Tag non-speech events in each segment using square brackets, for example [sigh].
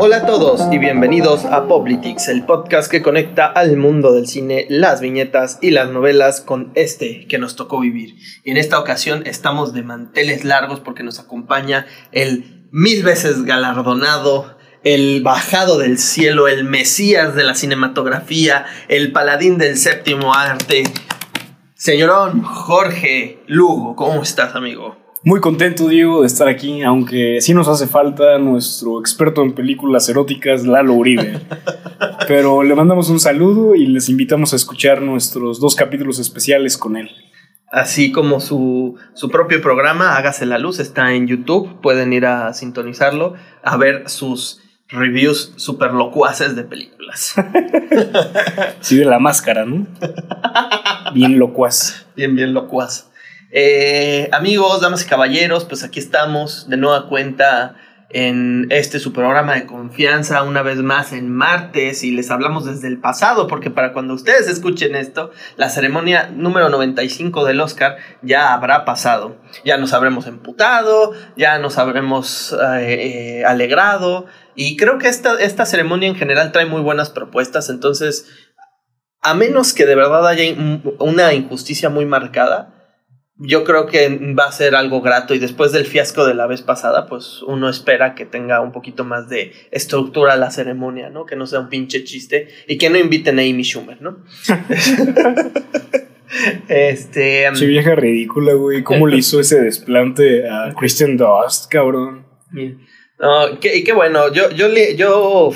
Hola a todos y bienvenidos a Poplitics, el podcast que conecta al mundo del cine, las viñetas y las novelas con este que nos tocó vivir. Y en esta ocasión estamos de manteles largos porque nos acompaña el mil veces galardonado, el bajado del cielo, el mesías de la cinematografía, el paladín del séptimo arte, señorón Jorge Lugo. ¿Cómo estás, amigo? Muy contento, Diego, de estar aquí, aunque sí nos hace falta nuestro experto en películas eróticas, Lalo Uribe. [laughs] Pero le mandamos un saludo y les invitamos a escuchar nuestros dos capítulos especiales con él. Así como su, su propio programa, Hágase la Luz, está en YouTube. Pueden ir a sintonizarlo, a ver sus reviews super locuaces de películas. [laughs] sí, de la máscara, ¿no? [laughs] Bien locuaz. Bien, bien locuaz. Eh, amigos, damas y caballeros, pues aquí estamos de nueva cuenta en este su programa de confianza, una vez más en martes, y les hablamos desde el pasado, porque para cuando ustedes escuchen esto, la ceremonia número 95 del Oscar ya habrá pasado. Ya nos habremos emputado, ya nos habremos eh, eh, alegrado, y creo que esta, esta ceremonia en general trae muy buenas propuestas, entonces, a menos que de verdad haya una injusticia muy marcada, yo creo que va a ser algo grato y después del fiasco de la vez pasada, pues uno espera que tenga un poquito más de estructura la ceremonia, ¿no? Que no sea un pinche chiste y que no inviten a Amy Schumer, ¿no? [laughs] este... Su vieja ridícula, güey. ¿Cómo le hizo ese desplante a Christian Dust, cabrón? No, y qué bueno, yo, yo, yo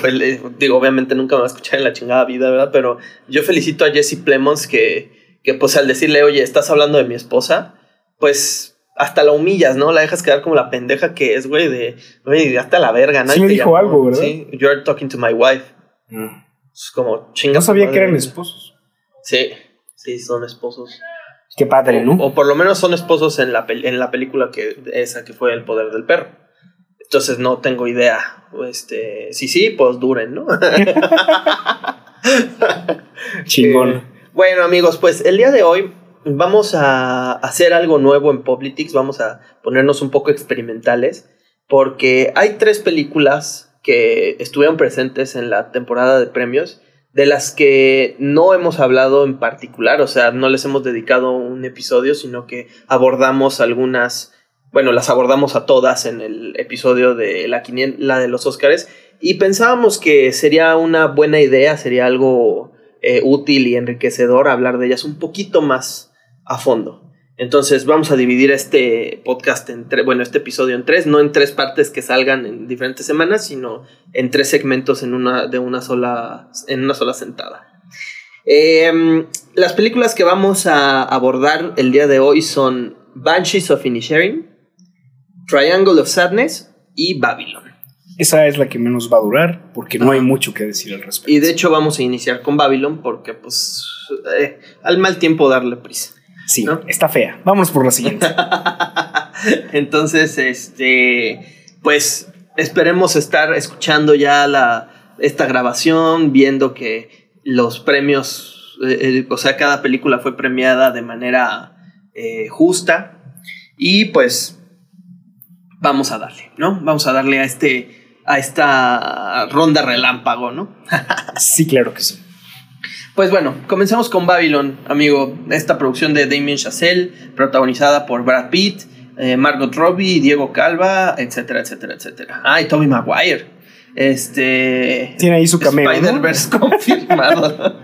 digo, obviamente nunca me va a escuchar en la chingada vida, ¿verdad? Pero yo felicito a Jesse Plemons que que pues al decirle, oye, estás hablando de mi esposa, pues hasta la humillas, ¿no? La dejas quedar como la pendeja que es, güey, de, güey, hasta la verga, ¿no? Sí me dijo algo, ¿verdad? Sí, you're talking to my wife. Mm. Es como chinga. No sabía que eran esposos. Sí, sí, son esposos. Qué padre, ¿no? O, por lo menos son esposos en la, en la película que esa que fue El Poder del Perro. Entonces no tengo idea. Este, sí, sí, pues duren, ¿no? [laughs] Chingón. [laughs] Eh, bueno, amigos, pues el día de hoy vamos a hacer algo nuevo en Politics, vamos a ponernos un poco experimentales, porque hay tres películas que estuvieron presentes en la temporada de premios, de las que no hemos hablado en particular, o sea, no les hemos dedicado un episodio, sino que abordamos algunas, bueno, las abordamos a todas en el episodio de la, la de los Óscares, y pensábamos que sería una buena idea, sería algo eh, útil y enriquecedor hablar de ellas un poquito más a fondo. Entonces vamos a dividir este podcast en tres, bueno, este episodio en tres, no en tres partes que salgan en diferentes semanas, sino en tres segmentos en una, de una sola, en una sola sentada. Em, las películas que vamos a abordar el día de hoy son Banshees of Inisherin, Triangle of Sadness y Babylon. Esa es la que menos va a durar porque no hay mucho que decir al respecto. Y de hecho vamos a iniciar con Babylon porque pues eh, al mal tiempo darle prisa. Sí, está fea. Vamos por la siguiente. [laughs] Entonces, este, pues esperemos estar escuchando ya la, esta grabación, viendo que los premios, eh, eh, o sea, cada película fue premiada de manera justa. Y pues vamos a darle, ¿no? Vamos a darle a este a esta ronda relámpago, ¿no? sí, claro que sí. Pues bueno, comenzamos con Babylon, amigo. Esta producción de Damien Chazelle, protagonizada por Brad Pitt, eh, Margot Robbie, Diego Calva, etcétera, etcétera, etcétera. Ah, y Tommy Maguire. Este. Tiene ahí su cameo. Spider-Verse [laughs] confirmado.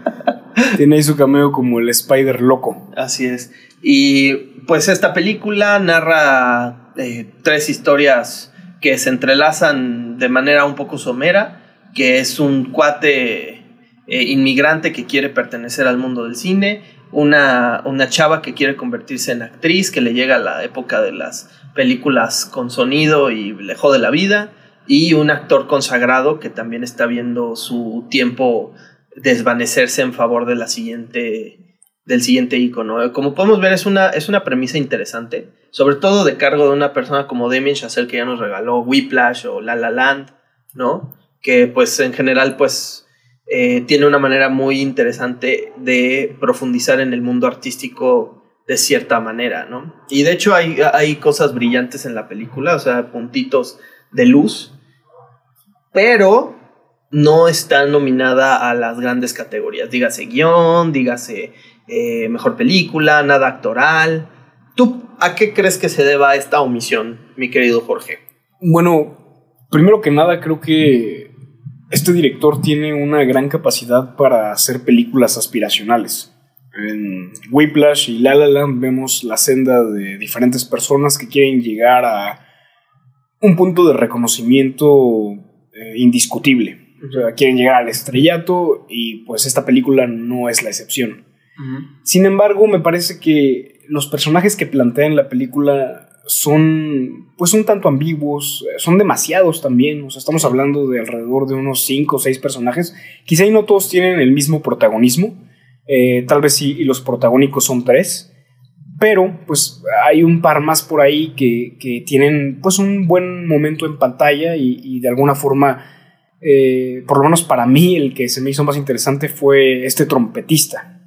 Tiene ahí su cameo como el Spider loco. Así es. Y pues esta película narra eh, tres historias que se entrelazan de manera un poco somera, que es un cuate eh, inmigrante que quiere pertenecer al mundo del cine, una, una chava que quiere convertirse en actriz, que le llega a la época de las películas con sonido y le jode la vida, y un actor consagrado que también está viendo su tiempo desvanecerse en favor de la siguiente del siguiente icono. Como podemos ver, es una, es una premisa interesante, sobre todo de cargo de una persona como Damien Chazelle que ya nos regaló Whiplash o La La Land, ¿no? Que pues en general pues eh, tiene una manera muy interesante de profundizar en el mundo artístico de cierta manera, ¿no? Y de hecho hay, hay cosas brillantes en la película, o sea, puntitos de luz, pero no está nominada a las grandes categorías. Dígase guion, dígase eh, mejor película, nada actoral. ¿Tú a qué crees que se deba esta omisión, mi querido Jorge? Bueno, primero que nada creo que este director tiene una gran capacidad para hacer películas aspiracionales. En Whiplash y La La Land vemos la senda de diferentes personas que quieren llegar a un punto de reconocimiento eh, indiscutible. O sea, quieren llegar al estrellato y pues esta película no es la excepción. Sin embargo, me parece que los personajes que plantea en la película son pues un tanto ambiguos, son demasiados también, o sea, estamos hablando de alrededor de unos 5 o 6 personajes, quizá y no todos tienen el mismo protagonismo, eh, tal vez sí, y los protagónicos son tres, pero pues hay un par más por ahí que, que tienen pues un buen momento en pantalla y, de alguna forma, eh, por lo menos para mí, el que se me hizo más interesante fue este trompetista.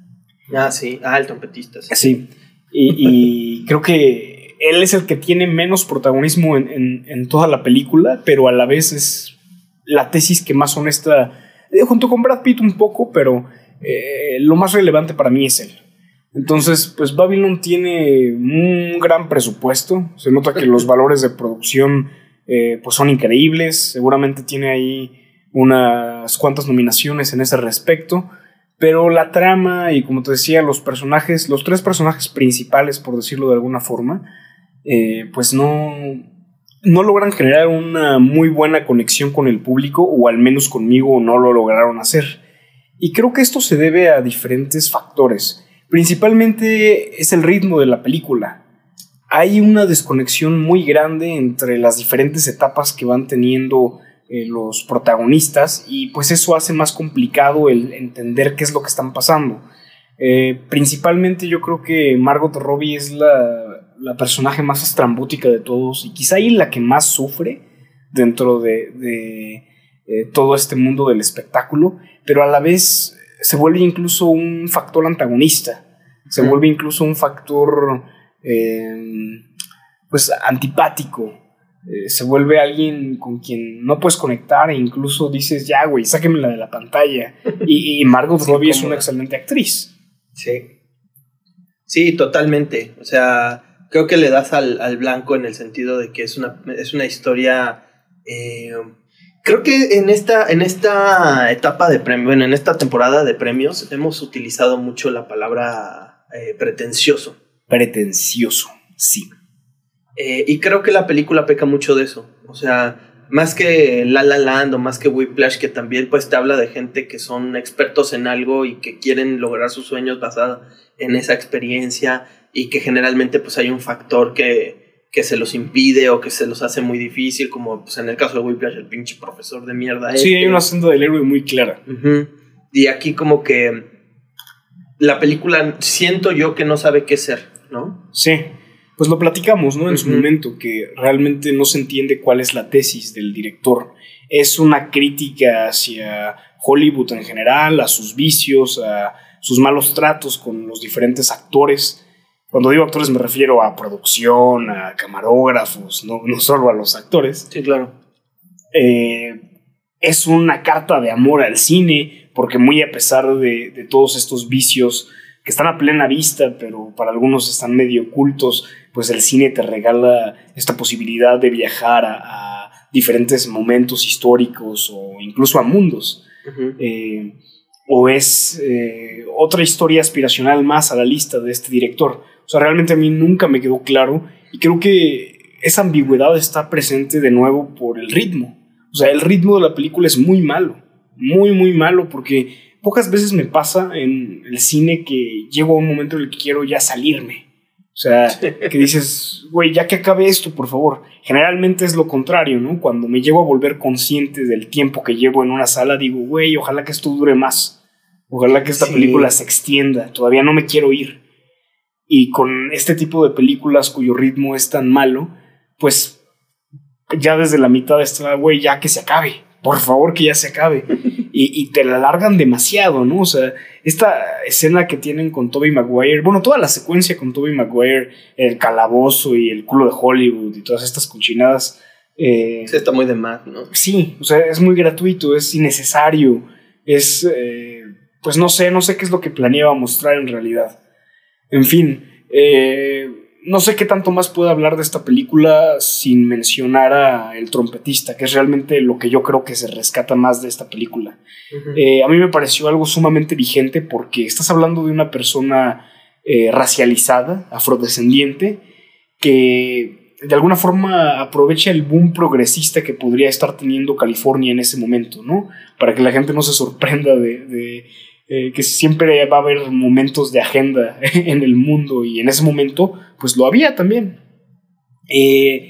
Ah, sí, ah, el trompetista. Sí, sí. Y, creo que él es el que tiene menos protagonismo en, en, en, toda la película, pero a la vez es la tesis que más honesta, eh, junto con Brad Pitt un poco, pero eh, lo más relevante para mí es él. Entonces, pues Babylon tiene un gran presupuesto. Se nota que los valores de producción eh, pues son increíbles. Seguramente tiene ahí unas cuantas nominaciones en ese respecto. Pero la trama y como te decía, los personajes, los tres personajes principales, por decirlo de alguna forma, eh, pues no, no logran generar una muy buena conexión con el público, o al menos conmigo no lo lograron hacer. Y creo que esto se debe a diferentes factores. Principalmente es el ritmo de la película. Hay una desconexión muy grande entre las diferentes etapas que van teniendo eh, los protagonistas y pues eso hace más complicado el entender qué es lo que están pasando. Eh, principalmente yo creo que Margot Robbie es la, la, personaje más estrambótica de todos y quizá ahí la que más sufre dentro de, de eh, todo este mundo del espectáculo pero a la vez se vuelve incluso un factor antagonista, se vuelve incluso un factor eh, pues antipático, eh, se vuelve alguien con quien no puedes conectar e incluso dices, ya, güey, sáquemela de la pantalla. [laughs] y, Margot Robbie es una excelente actriz. Sí. Sí, totalmente. O sea, creo que le das al, al blanco en el sentido de que es una, es una historia eh, Creo que en esta, en esta etapa de premio, bueno, en esta temporada de premios, hemos utilizado mucho la palabra eh, pretencioso. Pretencioso, sí. Eh, y creo que la película peca mucho de eso. O sea, más que La La Land o más que Whiplash, que también pues te habla de gente que son expertos en algo y que quieren lograr sus sueños basado en esa experiencia y que generalmente pues hay un factor que, que se los impide o que se los hace muy difícil, como pues, en el caso de Whiplash, el pinche profesor de mierda. Sí, este. hay una senda del héroe muy clara. Y aquí como que la película siento yo que no sabe qué ser, ¿no? Sí, pues lo platicamos, ¿no? En su momento, que realmente no se entiende cuál es la tesis del director. Es una crítica hacia Hollywood en general, a sus vicios, a sus malos tratos con los diferentes actores cuando digo actores me refiero a producción, a camarógrafos, no, solo a los actores. Sí, claro. Eh, es una carta de amor al cine, porque muy a pesar de, todos estos vicios que están a plena vista, pero para algunos están medio ocultos, pues el cine te regala esta posibilidad de viajar a, diferentes momentos históricos o incluso a mundos. Eh, o es eh, otra historia aspiracional más a la lista de este director. O sea, realmente a mí nunca me quedó claro y creo que esa ambigüedad está presente de nuevo por el ritmo. O sea, el ritmo de la película es muy malo, muy, muy malo porque pocas veces me pasa en el cine que llego a un momento en el que quiero ya salirme. O sea, [laughs] que dices, güey, ya que acabe esto, por favor. Generalmente es lo contrario, ¿no? Cuando me llego a volver consciente del tiempo que llevo en una sala, digo, güey, ojalá que esto dure más. Ojalá que esta película se extienda. Todavía no me quiero ir. Y con este tipo de películas cuyo ritmo es tan malo, pues ya desde la mitad está, güey, ya que se acabe. Por favor, que ya se acabe. [laughs] Y, te la alargan demasiado, ¿no? O sea, esta escena que tienen con Toby Maguire, bueno, toda la secuencia con Toby Maguire, el calabozo y el culo de Hollywood y todas estas cuchinadas, Eh, sí, está muy de más, ¿no? Sí, o sea, es muy gratuito, es innecesario, es, eh, pues no sé, no sé qué es lo que planeaba mostrar en realidad. En fin, eh, no sé qué tanto más puedo hablar de esta película sin mencionar a el trompetista, que es realmente lo que yo creo que se rescata más de esta película. a mí me pareció algo sumamente vigente porque estás hablando de una persona racializada, afrodescendiente, que de alguna forma aprovecha el boom progresista que podría estar teniendo California en ese momento, ¿no? Para que la gente no se sorprenda de, eh, que siempre va a haber momentos de agenda [laughs] en el mundo y en ese momento, pues lo había también. Eh,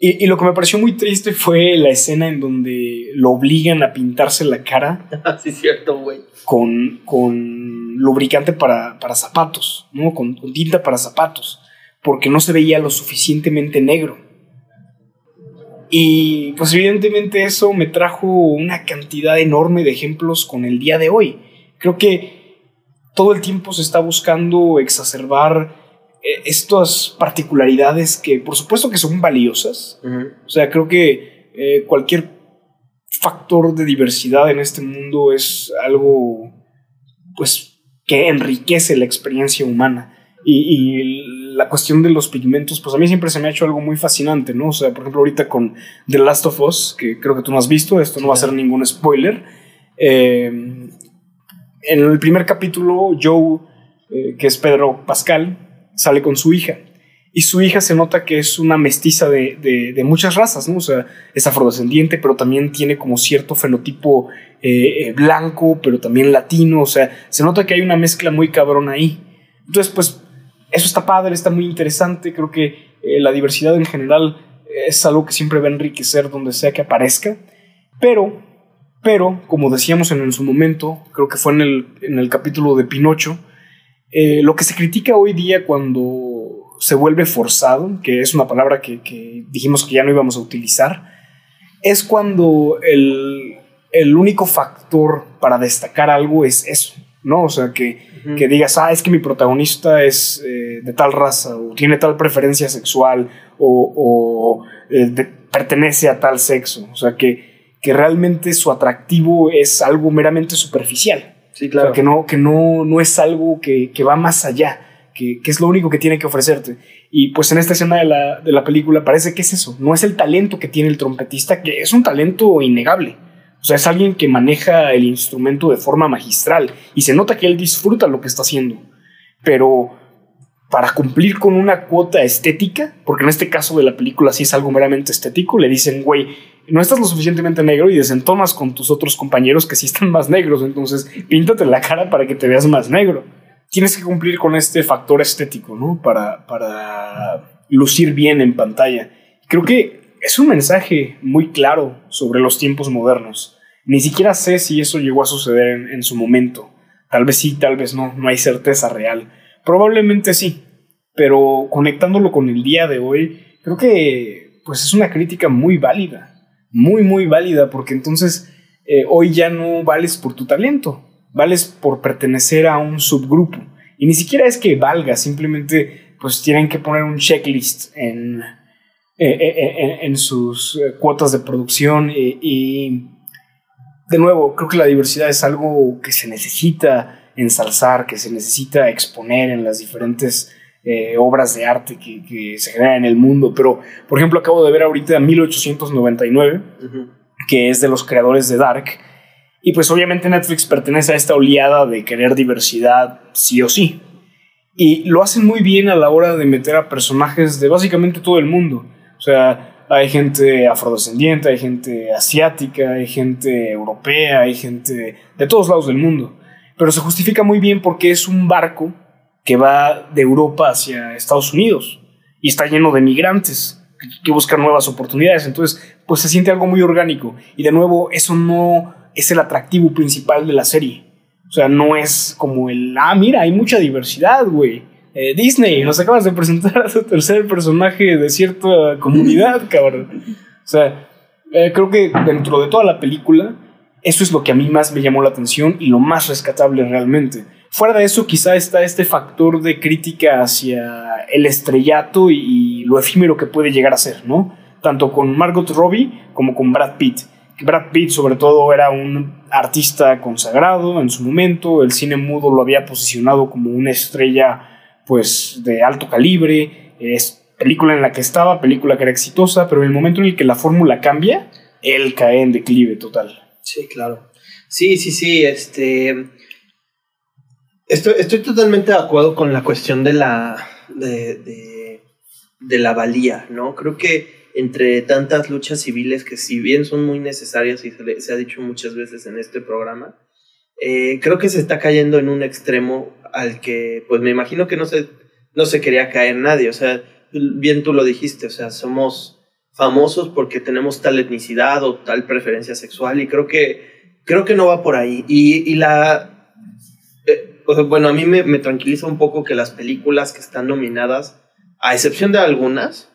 y, lo que me pareció muy triste fue la escena en donde lo obligan a pintarse la cara. [laughs] sí, cierto, güey. Con, con lubricante para, para zapatos, ¿no? con tinta para zapatos porque no se veía lo suficientemente negro. Y pues evidentemente eso me trajo una cantidad enorme de ejemplos con el día de hoy. Creo que todo el tiempo se está buscando exacerbar eh, estas particularidades que por supuesto que son valiosas. O sea, creo que eh, cualquier factor de diversidad en este mundo es algo pues que enriquece la experiencia humana. Y, la cuestión de los pigmentos, pues a mí siempre se me ha hecho algo muy fascinante, ¿no? O sea, por ejemplo, ahorita con The Last of Us, que creo que tú no has visto, esto no va a ser ningún spoiler. Eh, en el primer capítulo, Joe, eh, que es Pedro Pascal, sale con su hija. Y su hija se nota que es una mestiza de, de, muchas razas, ¿no? O sea, es afrodescendiente, pero también tiene como cierto fenotipo eh, blanco, pero también latino. O sea, se nota que hay una mezcla muy cabrona ahí. Entonces, pues eso está padre, está muy interesante. Creo que eh, la diversidad en general es algo que siempre va a enriquecer donde sea que aparezca. Pero, pero, como decíamos en, su momento, creo que fue en el, en el capítulo de Pinocho, eh, lo que se critica hoy día cuando se vuelve forzado, que es una palabra que, que dijimos que ya no íbamos a utilizar, es cuando el, el único factor para destacar algo es eso, ¿no? O sea, que que digas, ah, es que mi protagonista es eh, de tal raza o tiene tal preferencia sexual o, eh, pertenece a tal sexo. O sea, que, que realmente su atractivo es algo meramente superficial. Sí, claro. que no, que no, no es algo que, que va más allá, que, que, es lo único que tiene que ofrecerte. Y pues en esta escena de la, de la película parece que es eso, no es el talento que tiene el trompetista, que es un talento innegable o sea, es alguien que maneja el instrumento de forma magistral y se nota que él disfruta lo que está haciendo. Pero para cumplir con una cuota estética, porque en este caso de la película sí es algo meramente estético, le dicen, güey, no estás lo suficientemente negro y desentonas con tus otros compañeros que sí están más negros, entonces píntate la cara para que te veas más negro. Tienes que cumplir con este factor estético, ¿no? Para, para lucir bien en pantalla. Creo que es un mensaje muy claro sobre los tiempos modernos. Ni siquiera sé si eso llegó a suceder en, su momento. Tal vez sí, tal vez no, no hay certeza real. Probablemente sí, pero conectándolo con el día de hoy, creo que pues es una crítica muy válida, muy muy válida, porque entonces eh, hoy ya no vales por tu talento, vales por pertenecer a un subgrupo. Y ni siquiera es que valga, simplemente pues tienen que poner un checklist en, eh, eh, eh, en sus cuotas de producción y, de nuevo, creo que la diversidad es algo que se necesita ensalzar, que se necesita exponer en las diferentes obras de arte que, se generan en el mundo. Pero, por ejemplo, acabo de ver ahorita 1899, que es de los creadores de Dark. Y pues obviamente Netflix pertenece a esta oleada de querer diversidad sí o sí. Y lo hacen muy bien a la hora de meter a personajes de básicamente todo el mundo. O sea, hay gente afrodescendiente, hay gente asiática, hay gente europea, hay gente de todos lados del mundo. Pero se justifica muy bien porque es un barco que va de Europa hacia Estados Unidos y está lleno de migrantes que buscan nuevas oportunidades. Entonces, pues se siente algo muy orgánico. Y de nuevo, eso no es el atractivo principal de la serie. O sea, no es como el, ah, mira, hay mucha diversidad, güey. Eh, Disney, nos acabas de presentar a tu tercer personaje de cierta comunidad, cabrón. O sea, eh, creo que dentro de toda la película, eso es lo que a mí más me llamó la atención y lo más rescatable realmente. Fuera de eso, quizá está este factor de crítica hacia el estrellato y, lo efímero que puede llegar a ser, ¿no? tanto con Margot Robbie como con Brad Pitt. Brad Pitt sobre todo era un artista consagrado en su momento, el cine mudo lo había posicionado como una estrella pues de alto calibre, es película en la que estaba, película que era exitosa, pero en el momento en el que la fórmula cambia, él cae en declive total. Sí, claro. Sí, sí, sí, este... Estoy, totalmente de acuerdo con la cuestión de la, de, la valía, ¿no? Creo que entre tantas luchas civiles que si bien son muy necesarias y se, ha dicho muchas veces en este programa, eh, creo que se está cayendo en un extremo al que, pues me imagino que no se, no se quería caer nadie, o sea, bien tú lo dijiste, o sea, somos famosos porque tenemos tal etnicidad o tal preferencia sexual y creo que, creo que no va por ahí. Y la... Bueno, a mí me, me, tranquiliza un poco que las películas que están nominadas, a excepción de algunas,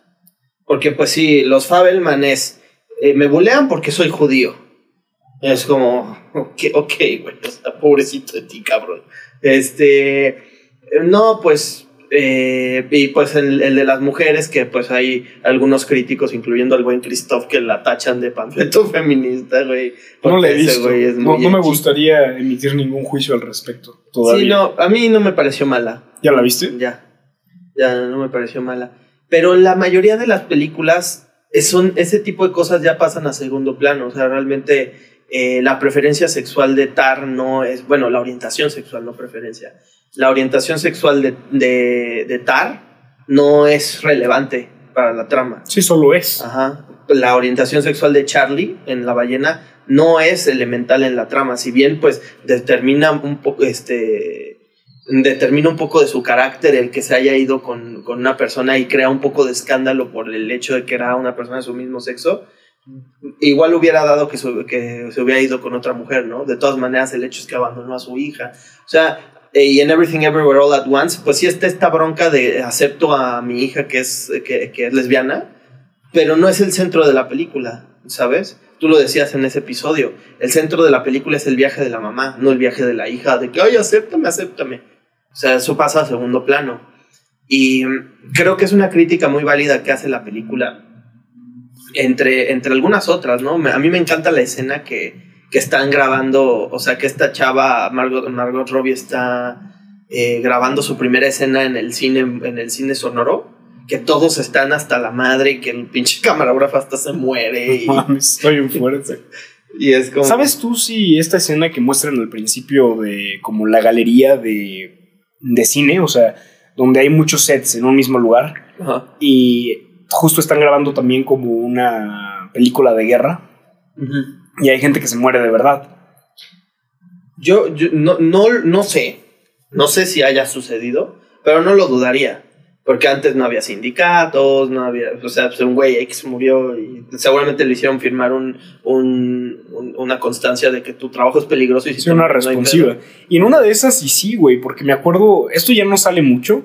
porque pues sí, los Fabelmanes eh, me bulean porque soy judío. Es como, ok, ok, güey, pobrecito de ti, cabrón. Este, no, pues eh, y pues el, de las mujeres, que pues hay algunos críticos, incluyendo al buen Christoph, que la tachan de panfleto [laughs] feminista, güey. No le he visto. no, me gustaría emitir ningún juicio al respecto. Todavía. Sí, no, a mí no me pareció mala. ¿Ya la viste? Ya. Ya no me pareció mala. Pero la mayoría de las películas son ese tipo de cosas ya pasan a segundo plano. O sea, realmente eh, la preferencia sexual de Tar no es, bueno, la orientación sexual, no preferencia la orientación sexual de, de, Tar no es relevante para la trama. Sí, solo es. Ajá. La orientación sexual de Charlie en la ballena no es elemental en la trama, si bien pues determina un poco este determina un poco de su carácter el que se haya ido con, con, una persona y crea un poco de escándalo por el hecho de que era una persona de su mismo sexo, igual hubiera dado que, que se hubiera ido con otra mujer, ¿no? De todas maneras, el hecho es que abandonó a su hija. O sea, y en Everything Everywhere All at Once, pues sí está esta bronca de acepto a mi hija que es, que, es lesbiana, pero no es el centro de la película, ¿sabes? Tú lo decías en ese episodio. El centro de la película es el viaje de la mamá, no el viaje de la hija, de que, oye, acéptame, acéptame. O sea, eso pasa a segundo plano. Y creo que es una crítica muy válida que hace la película, entre, entre algunas otras, ¿no? A mí me encanta la escena que, que están grabando, o sea, que esta chava, Margot, Margot Robbie, está eh, grabando su primera escena en el cine, en el cine sonoro, que todos están hasta la madre y que el pinche camarógrafo hasta se muere. Y, [laughs] estoy un fuerte. [laughs] y es como... ¿Sabes tú si esta escena que muestran al principio de como la galería de, de cine, o sea, donde hay muchos sets en un mismo lugar, y justo están grabando también como una película de guerra? Y hay gente que se muere de verdad. Yo, no, no, no sé, no sé si haya sucedido, pero no lo dudaría. Porque antes no había sindicatos, no había, o sea, pues un güey X murió y seguramente le hicieron firmar un, un, una constancia de que tu trabajo es peligroso y si sí, una responsiva. y en una de esas, y sí, güey, porque me acuerdo, esto ya no sale mucho,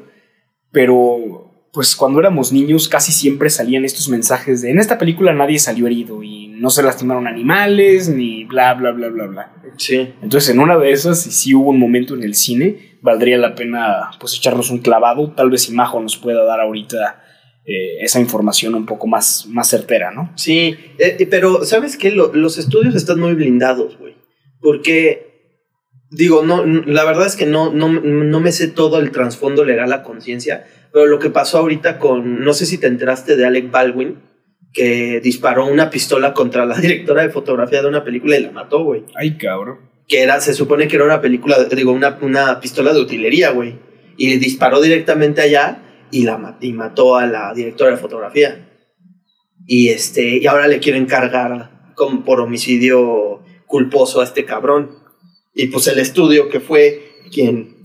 pero pues cuando éramos niños casi siempre salían estos mensajes de en esta película nadie salió herido y no se lastimaron animales ni bla bla bla bla bla. Sí. Entonces en una de esas, si sí hubo un momento en el cine, valdría la pena pues echarnos un clavado, tal vez Imajo nos pueda dar ahorita eh, esa información un poco más, más certera, ¿no? Sí, eh, eh, pero ¿sabes qué? los estudios están muy blindados, güey. Porque, digo, no, la verdad es que no, no, no me sé todo el trasfondo legal a conciencia, pero lo que pasó ahorita con, no sé si te enteraste de Alec Baldwin, que disparó una pistola contra la [laughs] directora de fotografía de una película y la mató, güey. Ay, cabrón. Que era, se supone que era una película, digo, una, una pistola de utilería, güey. Y disparó directamente allá y, la, y mató a la directora de fotografía. Y, este, y ahora le quieren cargar como por homicidio culposo a este cabrón. Y pues el estudio que fue quien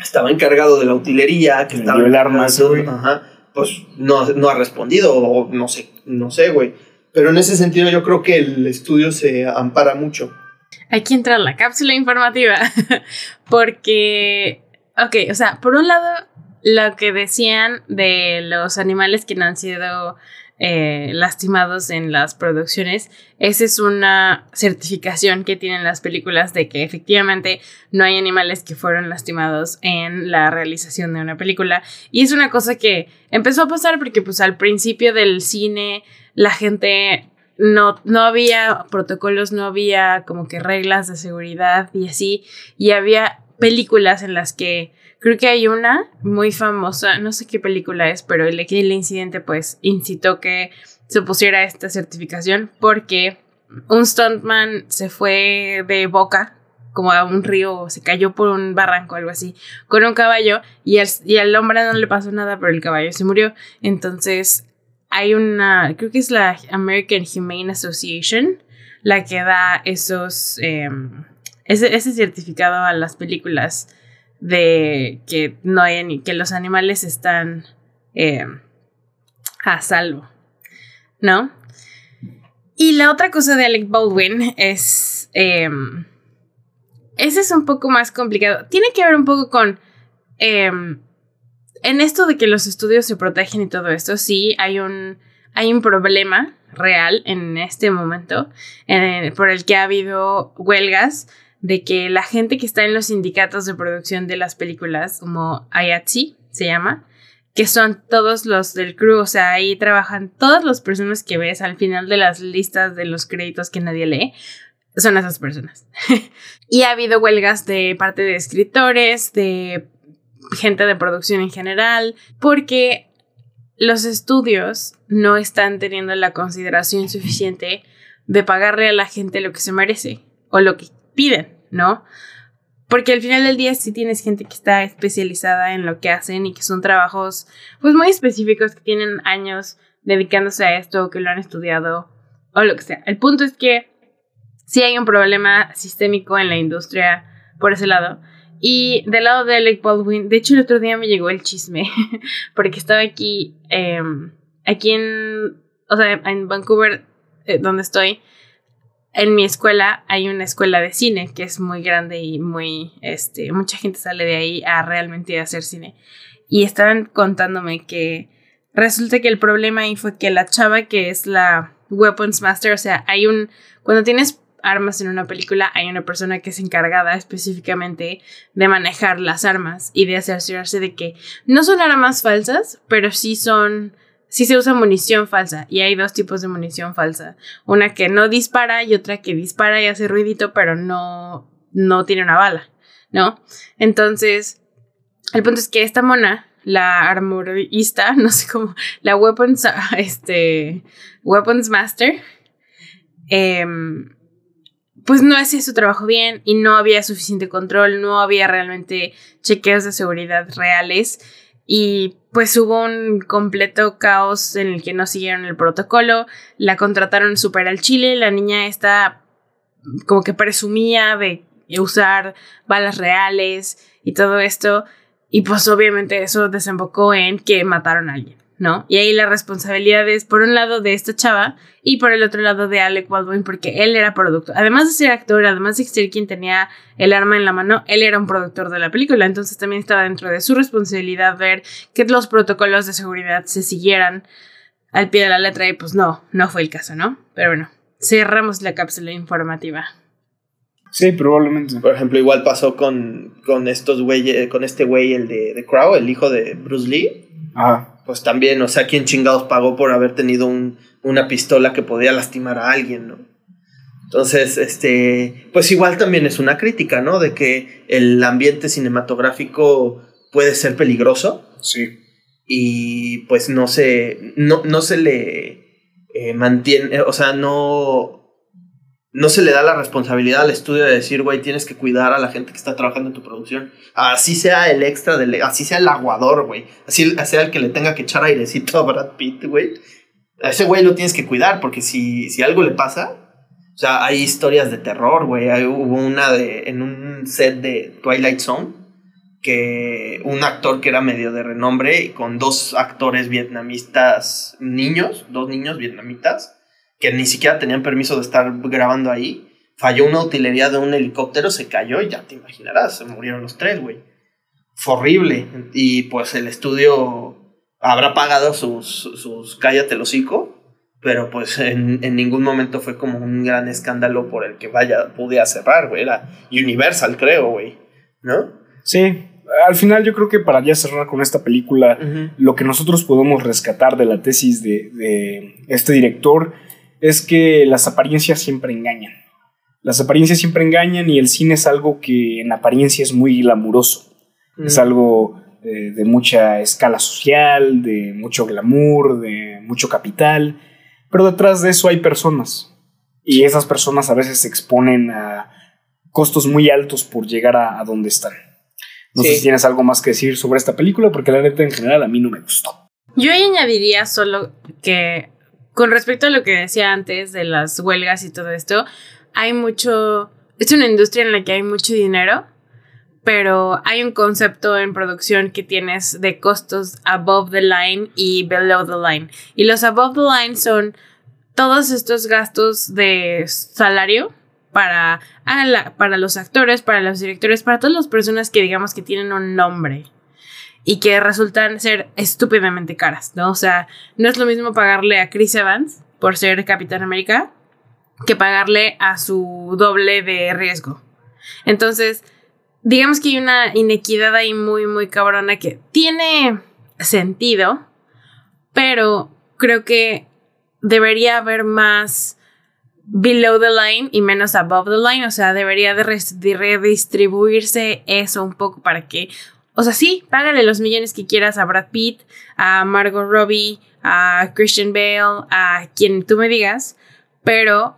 estaba encargado de la utilería, que estaba... El arma, ajá, pues no, no ha respondido, o no sé, no sé, güey. Pero en ese sentido yo creo que el estudio se ampara mucho. Aquí entra la cápsula informativa, [laughs] porque, ok, o sea, por un lado, lo que decían de los animales que no han sido eh, lastimados en las producciones. Esa es una certificación que tienen las películas de que efectivamente no hay animales que fueron lastimados en la realización de una película. Y es una cosa que empezó a pasar porque pues al principio del cine la gente no, no había protocolos, no había como que reglas de seguridad y así. Y había películas en las que Creo que hay una muy famosa, no sé qué película es, pero el, el incidente pues incitó que se pusiera esta certificación porque un stuntman se fue de boca como a un río, se cayó por un barranco, algo así, con un caballo y, el, y al hombre no le pasó nada, pero el caballo se murió. Entonces hay una, creo que es la American Humane Association, la que da esos, em, ese, ese certificado a las películas de que no hay ni que los animales están eh, a salvo, ¿no? Y la otra cosa de Alec Baldwin es em, ese es un poco más complicado. Tiene que ver un poco con em, en esto de que los estudios se protegen y todo esto. Sí, hay un hay un problema real en este momento por el que ha habido huelgas de que la gente que está en los sindicatos de producción de las películas, como IATSE se llama, que son todos los del crew, o sea, ahí trabajan todas las personas que ves al final de las listas de los créditos que nadie lee, son esas personas. [laughs] y ha habido huelgas de parte de escritores, de gente de producción en general, porque los estudios no están teniendo la consideración suficiente de pagarle a la gente lo que se merece o lo que piden, ¿no? Porque al final del día sí tienes gente que está especializada en lo que hacen y que son trabajos pues muy específicos que tienen años dedicándose a esto o que lo han estudiado o lo que sea. El punto es que sí hay un problema sistémico en la industria por ese lado. Y del lado de Alec Baldwin, de hecho el otro día me llegó el chisme, [laughs] porque estaba aquí, em, aquí en, o sea, en Vancouver, eh, donde estoy, en mi escuela hay una escuela de cine que es muy grande y muy, este, mucha gente sale de ahí a realmente hacer cine. Y estaban contándome que resulta que el problema ahí fue que la chava que es la Weapons Master, o sea, hay un, cuando tienes armas en una película, hay una persona que es encargada específicamente de manejar las armas y de asegurarse de que no son armas falsas, pero sí son sí se usa munición falsa y hay dos tipos de munición falsa. Una que no dispara y otra que dispara y hace ruidito pero no, no tiene una bala, ¿no? Entonces, el punto es que esta mona, la armorista, [laughs] no sé cómo, la weapons, [laughs] este, weapons master, em, pues no hacía su trabajo bien y no había suficiente control, no había realmente chequeos de seguridad reales y pues hubo un completo caos en el que no siguieron el protocolo, la contrataron súper al chile, la niña está como que presumía de usar balas reales y todo esto, y pues obviamente eso desembocó en que mataron a alguien. ¿No? Y ahí la responsabilidad es por un lado de esta chava y por el otro lado de Alec Baldwin porque él era productor. Además de ser actor, además de ser quien tenía el arma en la mano, él era un productor de la película, entonces también estaba dentro de su responsabilidad ver que los protocolos de seguridad se siguieran al pie de la letra y pues no, no fue el caso, ¿no? Pero bueno, cerramos la cápsula informativa. Sí, probablemente. Por ejemplo, igual pasó con, con estos güeyes, con este güey, el de The Crow, el hijo de Bruce Lee. Ajá pues también, o sea, ¿quién chingados pagó por haber tenido un, una pistola que podía lastimar a alguien, ¿no? Entonces, este, pues igual también es una crítica, ¿no? De que el ambiente cinematográfico puede ser peligroso. Sí. Y pues no se, no, no se le eh, mantiene, o sea, no, no se le da la responsabilidad al estudio de decir, güey, tienes que cuidar a la gente que está trabajando en tu producción. Así sea el extra, de, así sea el aguador, güey. Así sea el que le tenga que echar airecito a Brad Pitt, güey. A ese güey lo tienes que cuidar porque si, si algo le pasa, o sea, hay historias de terror, güey. Hubo una de, en un set de Twilight Zone que un actor que era medio de renombre con dos actores vietnamistas niños, dos niños vietnamitas que ni siquiera tenían permiso de estar grabando ahí. Falló una utilería de un helicóptero, se cayó y ya te imaginarás, se murieron los tres, güey. Fue horrible. Y pues el estudio habrá pagado sus, sus cállate el hocico, pero pues en, en, ningún momento fue como un gran escándalo por el que vaya, pudiera cerrar, güey. Era Universal, creo, güey. ¿No? Sí. Al final yo creo que para ya cerrar con esta película, lo que nosotros podemos rescatar de la tesis de, de este director es que las apariencias siempre engañan. Las apariencias siempre engañan y el cine es algo que en apariencia es muy glamuroso. Es algo eh, de mucha escala social, de mucho glamour, de mucho capital. Pero detrás de eso hay personas. Y esas personas a veces se exponen a costos muy altos por llegar a, donde están. No sé si tienes algo más que decir sobre esta película, porque la neta en general a mí no me gustó. Yo añadiría solo que con respecto a lo que decía antes de las huelgas y todo esto, hay mucho, es una industria en la que hay mucho dinero, pero hay un concepto en producción que tienes de costos above the line y below the line. Y los above the line son todos estos gastos de salario para, para los actores, para los directores, para todas las personas que digamos que tienen un nombre y que resultan ser estúpidamente caras, ¿no? O sea, no es lo mismo pagarle a Chris Evans por ser Capitán América que pagarle a su doble de riesgo. Entonces, digamos que hay una inequidad ahí muy, muy cabrona que tiene sentido, pero creo que debería haber más below the line y menos above the line, o sea, debería de, redistribuirse eso un poco para que, o sea, sí, págale los millones que quieras a Brad Pitt, a Margot Robbie, a Christian Bale, a quien tú me digas, pero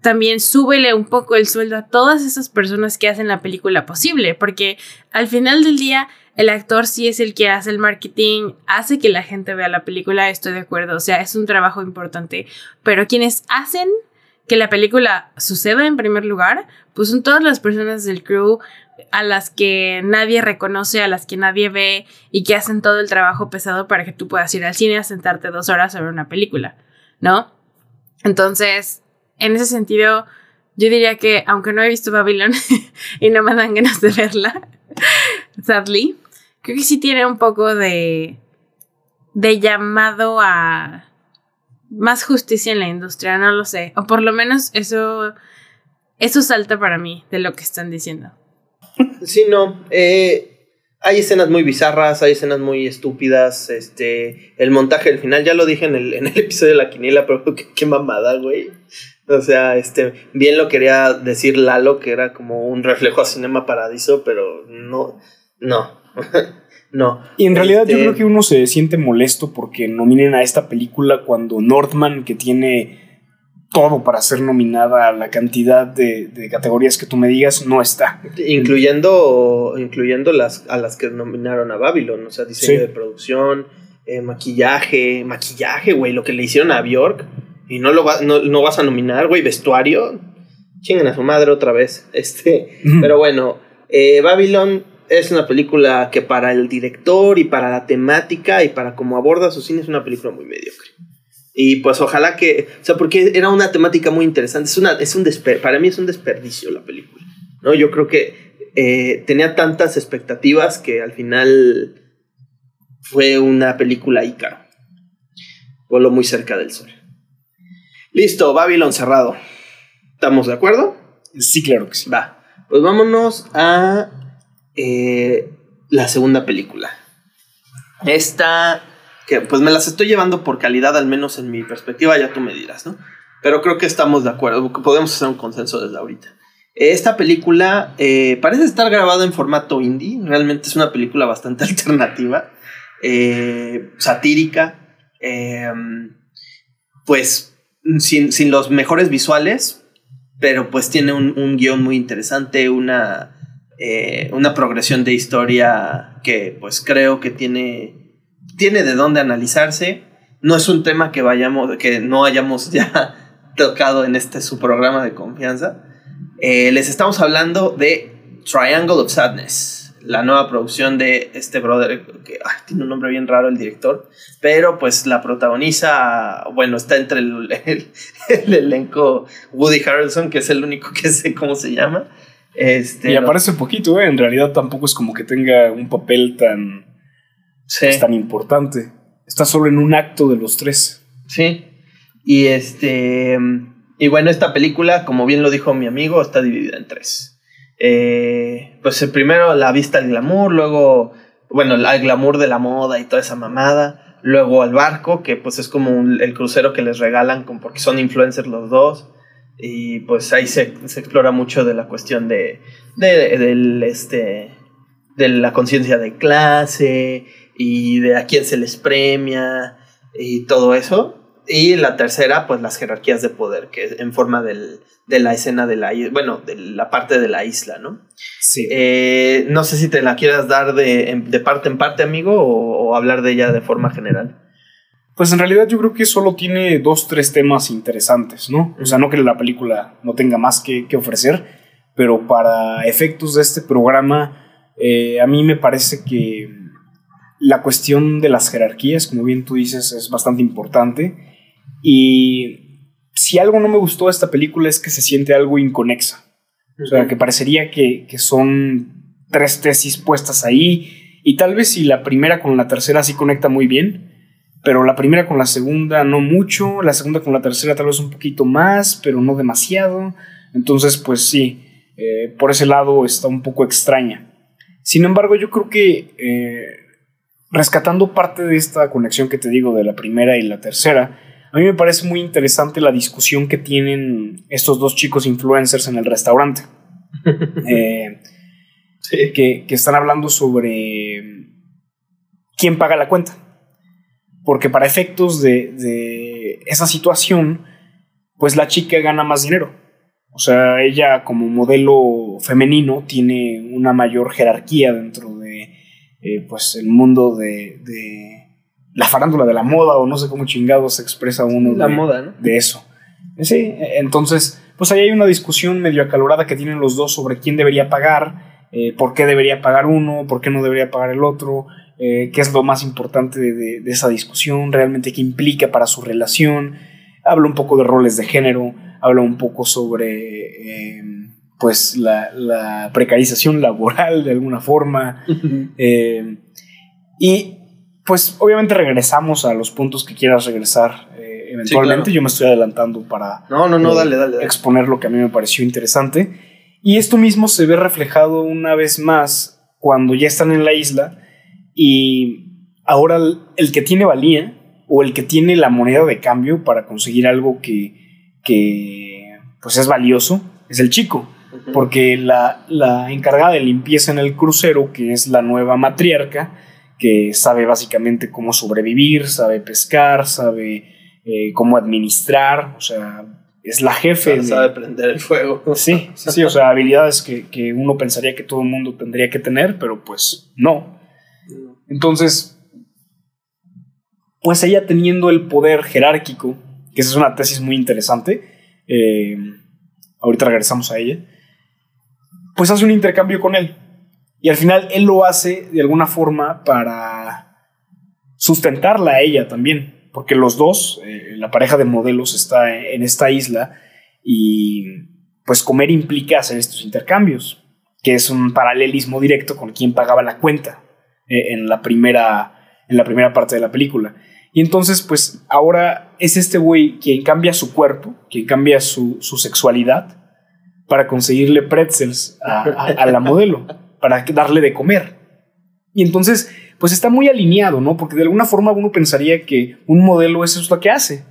también súbele un poco el sueldo a todas esas personas que hacen la película posible, porque al final del día el actor sí es el que hace el marketing, hace que la gente vea la película, estoy de acuerdo, o sea, es un trabajo importante, pero quienes hacen que la película suceda en primer lugar, pues son todas las personas del crew a las que nadie reconoce, a las que nadie ve y que hacen todo el trabajo pesado para que tú puedas ir al cine a sentarte dos horas a ver una película, ¿no? Entonces, en ese sentido, yo diría que, aunque no he visto Babylon [laughs] y no me dan ganas de verla, [laughs] sadly, creo que sí tiene un poco de, de llamado a más justicia en la industria, no lo sé. O por lo menos eso, eso salta para mí de lo que están diciendo. Sí, no. Eh, hay escenas muy bizarras, hay escenas muy estúpidas. Este, el montaje del final, ya lo dije en el, en el episodio de la quiniela, pero qué, qué mamada, güey. O sea, este, bien lo quería decir Lalo, que era como un reflejo a Cinema Paradiso, pero no, no, [laughs] no. Y en realidad yo este creo que uno se siente molesto porque nominen a esta película cuando Northman, que tiene todo para ser nominada a la cantidad de, categorías que tú me digas, no está. Incluyendo, incluyendo las, a las que nominaron a Babylon, o sea, diseño de producción, eh, maquillaje, maquillaje, güey, lo que le hicieron a Bjork y no lo no, vas a nominar, güey, vestuario. Chinguen a su madre otra vez. [laughs] Este, pero bueno, eh, Babylon es una película que para el director y para la temática y para cómo aborda su cine es una película muy mediocre. Y pues ojalá que, o sea, porque era una temática muy interesante. Es una, es un para mí es un desperdicio la película. ¿no? Yo creo que eh, tenía tantas expectativas que al final fue una película ícaro. Voló muy cerca del sol. Listo, Babylon cerrado. ¿Estamos de acuerdo? Sí, claro que sí. Va. Pues vámonos a eh, la segunda película. Esta, que pues me las estoy llevando por calidad, al menos en mi perspectiva, ya tú me dirás, ¿no? Pero creo que estamos de acuerdo, podemos hacer un consenso desde ahorita. Esta película eh, parece estar grabada en formato indie, realmente es una película bastante [laughs] alternativa, eh, satírica, pues sin, los mejores visuales, pero pues tiene un, guion muy interesante, una, eh, una progresión de historia que pues creo que tiene, tiene de dónde analizarse. No es un tema que vayamos, que no hayamos ya [laughs] tocado en este su programa de confianza. Eh, les estamos hablando de Triangle of Sadness la nueva producción de este brother, que tiene un nombre bien raro el director, pero pues la protagoniza, bueno, está entre [laughs] el, el, elenco Woody Harrelson, que es el único que sé cómo se llama. Este, y aparece un poquito, ¿eh? en realidad tampoco es como que tenga un papel tan, pues, tan importante. está solo en un acto de los tres. Sí. Y este. Y bueno, esta película, como bien lo dijo mi amigo, está dividida en tres. Eh, pues el primero la vista al glamour, luego, bueno, el glamour de la moda y toda esa mamada. Luego al barco, que pues es como el crucero que les regalan porque son influencers los dos. Y pues ahí se, explora mucho de la cuestión de, de, del, este, de la conciencia de clase y de a quién se les premia y todo eso. Y la tercera, pues las jerarquías de poder, que en forma del, de la escena de la bueno, de la parte de la isla, ¿no? Sí. Eh, no sé si te la quieras dar de, de parte en parte, amigo, o, hablar de ella de forma general. Pues en realidad yo creo que solo tiene dos, tres temas interesantes, ¿no? O sea, no que la película no tenga más que, que ofrecer, pero para efectos de este programa, eh, a mí me parece que la cuestión de las jerarquías, como bien tú dices, es bastante importante y si algo no me gustó de esta película es que se siente algo inconexa. O sea, que parecería que, son tres tesis puestas ahí. Y tal vez si la primera con la tercera sí conecta muy bien, pero la primera con la segunda no mucho, la segunda con la tercera tal vez un poquito más, pero no demasiado. Entonces, pues sí, eh, por ese lado está un poco extraña. Sin embargo, yo creo que eh, rescatando parte de esta conexión que te digo de la primera y la tercera, a mí me parece muy interesante la discusión que tienen estos dos chicos influencers en el restaurante. [laughs] Eh, que, están hablando sobre quién paga la cuenta. Porque para efectos de, esa situación, pues la chica gana más dinero. O sea, ella como modelo femenino tiene una mayor jerarquía dentro de eh, pues el mundo de la farándula de la moda o no sé cómo chingados se expresa uno la de, moda, de eso. Sí, entonces, pues ahí hay una discusión medio acalorada que tienen los dos sobre quién debería pagar, eh, por qué debería pagar uno, por qué no debería pagar el otro, eh, qué es lo más importante de, esa discusión, realmente qué implica para su relación. Habla un poco de roles de género, habla un poco sobre pues la, precarización laboral de alguna forma. y pues obviamente regresamos a los puntos que quieras regresar eh, eventualmente. Yo me estoy adelantando para no, no, no, eh, dale, dale, exponer lo que a mí me pareció interesante. Y esto mismo se ve reflejado una vez más cuando ya están en la isla y ahora el, que tiene valía o el que tiene la moneda de cambio para conseguir algo que, que pues es valioso es el chico. Porque la, la encargada de limpieza en el crucero, que es la nueva matriarca, que sabe básicamente cómo sobrevivir, sabe pescar, sabe eh, cómo administrar, o sea, es la jefe. sabe prender el fuego. [laughs] Sí, sí, sí, o sea, habilidades que, uno pensaría que todo el mundo tendría que tener, pero pues no. Entonces, pues ella teniendo el poder jerárquico, que esa es una tesis muy interesante, eh, ahorita regresamos a ella, pues hace un intercambio con él. Y al final él lo hace de alguna forma para sustentarla a ella también, porque los dos, eh, la pareja de modelos está en esta isla y pues comer implica hacer estos intercambios, que es un paralelismo directo con quien pagaba la cuenta eh, en, la primera, en la primera parte de la película. Y entonces, pues ahora es este güey quien cambia su cuerpo, quien cambia su, sexualidad para conseguirle pretzels a la modelo para darle de comer. Y entonces, pues está muy alineado, ¿no? Porque de alguna forma uno pensaría que un modelo eso es lo que hace.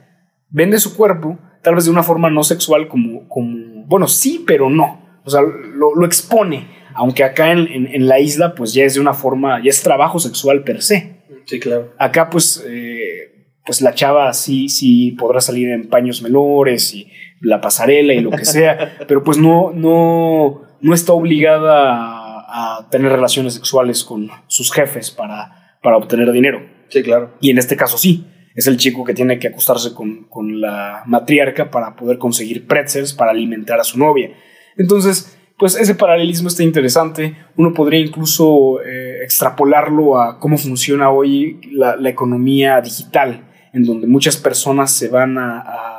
Vende su cuerpo, tal vez de una forma no sexual como, como bueno, sí, pero no. O sea, lo, expone, aunque acá en, la isla pues ya es de una forma, ya es trabajo sexual per se. Sí, claro. Acá pues, eh, pues la chava sí, sí podrá salir en paños menores y la pasarela y lo que sea, [laughs] pero pues no, no, no está obligada a a tener relaciones sexuales con sus jefes para, para obtener dinero. Sí, claro. Y en este caso sí, es el chico que tiene que acostarse con, con la matriarca para poder conseguir pretzels para alimentar a su novia. Entonces, pues ese paralelismo está interesante. Uno podría incluso eh, extrapolarlo a cómo funciona hoy la, la, economía digital, en donde muchas personas se van a, a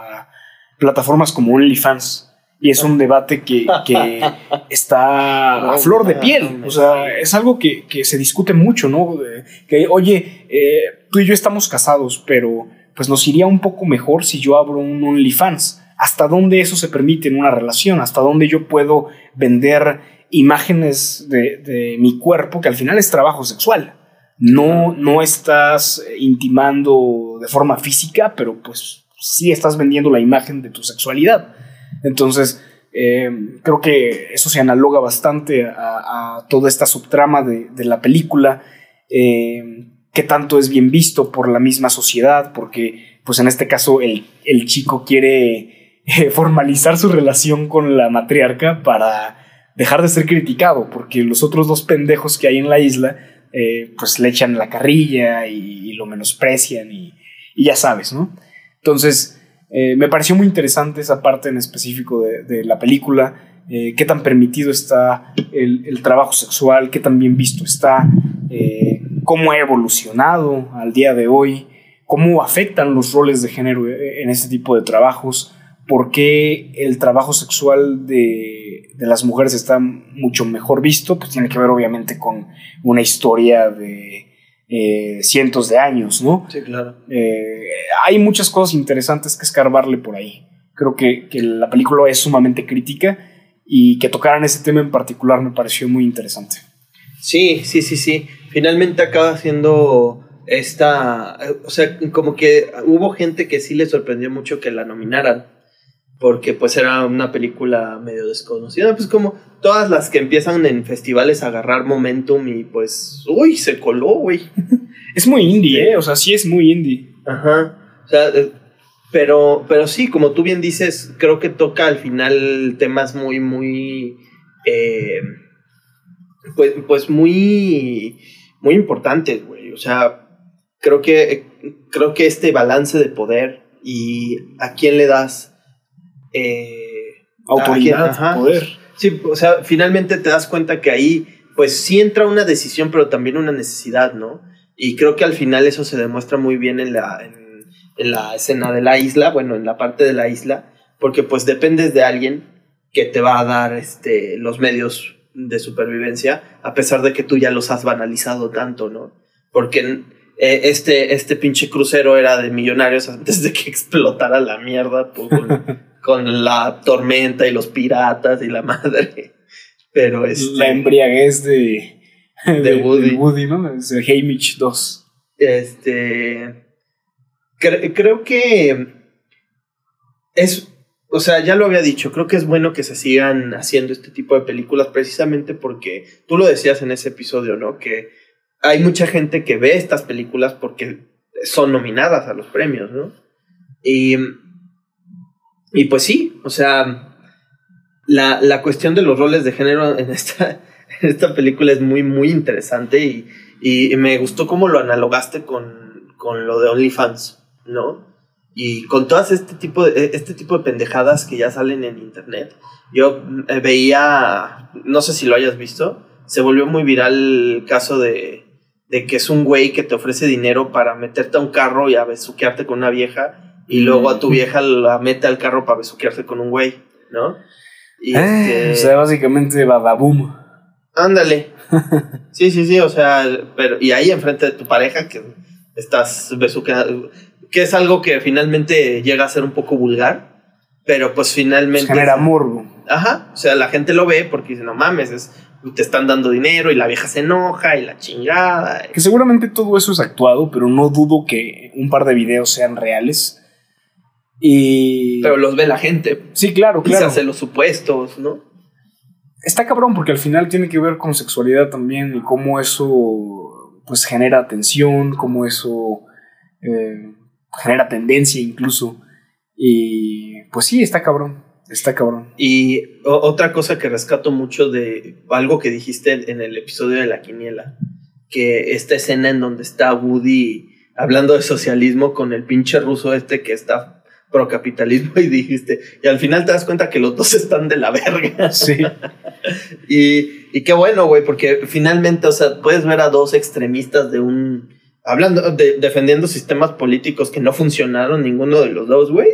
plataformas como OnlyFans Y es un debate que, que [laughs] está a flor de piel. O sea, es algo que, que se discute mucho, ¿no? Que, oye, eh, tú y yo estamos casados, pero pues nos iría un poco mejor si yo abro un OnlyFans. ¿Hasta dónde eso se permite en una relación? ¿Hasta dónde yo puedo vender imágenes de, de mi cuerpo que al final es trabajo sexual? No, no estás intimando de forma física, pero pues sí estás vendiendo la imagen de tu sexualidad. Entonces, eh, creo que eso se analoga bastante a, toda esta subtrama de, la película, eh, que tanto es bien visto por la misma sociedad, porque pues en este caso el, chico quiere eh, formalizar su relación con la matriarca para dejar de ser criticado, porque los otros dos pendejos que hay en la isla pues le echan la carrilla y, lo menosprecian y, y ya sabes, ¿no? Entonces, eh, me pareció muy interesante esa parte en específico de, la película, eh, qué tan permitido está el, trabajo sexual, qué tan bien visto está, eh, cómo ha evolucionado al día de hoy, cómo afectan los roles de género en este tipo de trabajos, por qué el trabajo sexual de, de las mujeres está mucho mejor visto, pues tiene que ver obviamente con una historia de eh, cientos de años, ¿no? Sí, claro. Eh, hay muchas cosas interesantes que escarbarle por ahí. Creo que, la película es sumamente crítica y que tocaran ese tema en particular me pareció muy interesante. Sí, sí, sí, sí. Finalmente acaba siendo esta, o sea, como que hubo gente que sí le sorprendió mucho que la nominaran porque pues era una película medio desconocida, pues como todas las que empiezan en festivales a agarrar momentum y pues, uy, se coló, güey. [laughs] Es muy indie, ¿eh? O sea, sí es muy indie. Ajá. O sea, eh, pero, pero sí, como tú bien dices, creo que toca al final temas muy, muy, eh, pues, pues muy, muy importantes, güey. O sea, creo que, creo que este balance de poder y a quién le das eh, autoridad, poder. Sí, o sea, finalmente te das cuenta que ahí, pues sí entra una decisión, pero también una necesidad, ¿no? Y creo que al final eso se demuestra muy bien en la, en, la escena de la isla, bueno, en la parte de la isla, porque pues dependes de alguien que te va a dar este, los medios de supervivencia, a pesar de que tú ya los has banalizado tanto, ¿no? Porque eh, este, este pinche crucero era de millonarios antes de que [laughs] explotara la mierda pues, con la tormenta y los piratas y la [laughs] madre. Pero es La embriaguez de, de, Woody. ¿no? Es Hamish 2. Este. creo que. Es. O sea, ya lo había dicho, creo que es bueno que se sigan haciendo este tipo de películas precisamente porque tú lo decías en ese episodio, ¿no? Que hay mucha gente que ve estas películas porque son nominadas a los premios, ¿no? Y y pues sí, o sea, la, la cuestión de los roles de género en esta, [laughs] esta película es muy, muy interesante y, y me gustó cómo lo analogaste con, con lo de OnlyFans, ¿no? Y con todas este tipo, de, este tipo de pendejadas que ya salen en internet, yo eh, veía, no sé si lo hayas visto, se volvió muy viral el caso de, de que es un güey que te ofrece dinero para meterte a un carro y a besuquearte con una vieja y luego a tu vieja la mete al carro para besuquearse con un güey, ¿no? Y este... O sea, básicamente badaboom. Ándale. [laughs] sí, sí, sí, o sea, pero y ahí enfrente de tu pareja que estás besuqueando, que es algo que finalmente llega a ser un poco vulgar, pero pues finalmente... genera morbo. Ajá, o sea, la gente lo ve porque dice, no mames, es, te están dando dinero y la vieja se enoja y la chingada. Que seguramente todo eso es actuado, pero no dudo que un par de videos sean reales y... Pero los ve la gente. Sí, claro, claro. Y se hace los supuestos, ¿no? Está cabrón porque al final tiene que ver con sexualidad también y cómo eso pues genera tensión, cómo eso eh, genera tendencia incluso. Y pues sí, está cabrón, está cabrón. Y otra cosa que rescato mucho de algo que dijiste en el episodio de la quiniela, que esta escena en donde está Woody hablando de socialismo con el pinche ruso este que está procapitalismo y dijiste, y al final te das cuenta que los dos están de la verga. Sí. [laughs] y, y qué bueno, güey, porque finalmente, o sea, puedes ver a dos extremistas de un... Hablando, de, defendiendo sistemas políticos que no funcionaron ninguno de los dos, güey.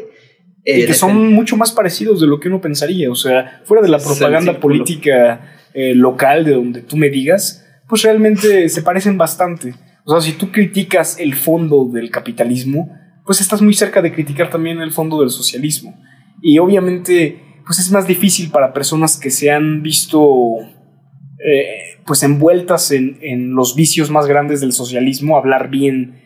y que son mucho más parecidos de lo que uno pensaría. O sea, fuera de la propaganda política eh, local de donde tú me digas, pues realmente se parecen bastante. O sea, si tú criticas el fondo del capitalismo, pues estás muy cerca de criticar también el fondo del socialismo. Y obviamente, pues es más difícil para personas que se han visto eh, pues envueltas en, en, los vicios más grandes del socialismo hablar bien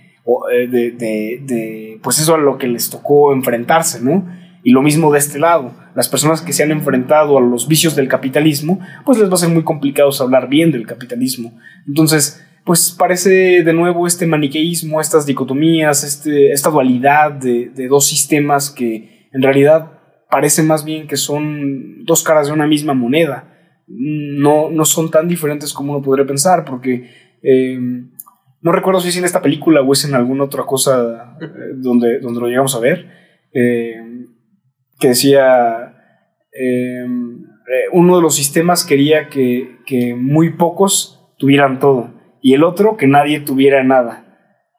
eh, de, de, de, pues eso a lo que les tocó enfrentarse, ¿no? Y lo mismo de este lado, las personas que se han enfrentado a los vicios del capitalismo, pues les va a ser muy complicado hablar bien del capitalismo. Entonces, pues parece de nuevo este maniqueísmo, estas dicotomías, este, esta dualidad de, de dos sistemas que en realidad parece más bien que son dos caras de una misma moneda. No, no son tan diferentes como uno podría pensar, porque eh, no recuerdo si es en esta película o es en alguna otra cosa eh, donde, donde lo llegamos a ver, eh, que decía, uno de los sistemas quería que, que muy pocos tuvieran todo y el otro que nadie tuviera nada.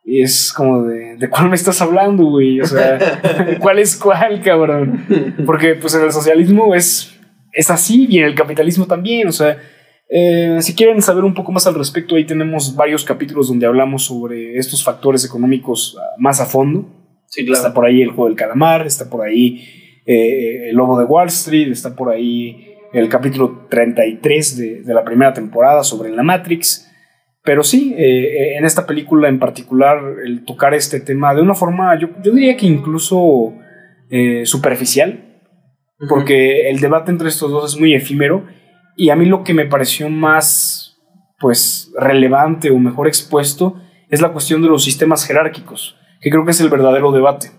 Y es como de, ¿de cuál me estás hablando, güey? O sea, [laughs] ¿cuál es cuál, cabrón? Porque pues en el socialismo es, es así y en el capitalismo también, o sea, eh, si quieren saber un poco más al respecto, ahí tenemos varios capítulos donde hablamos sobre estos factores económicos ah, más a fondo. Sí, claro. Está por ahí el juego del calamar, está por ahí eh, el lobo de Wall Street, está por ahí el capítulo 33 de, de la primera temporada sobre la Matrix. Pero sí, eh, en esta película en particular, el tocar este tema de una forma, yo, yo diría que incluso eh, superficial, porque el debate entre estos dos es muy efímero, y a mí lo que me pareció más, pues, relevante o mejor expuesto es la cuestión de los sistemas jerárquicos, que creo que es el verdadero debate.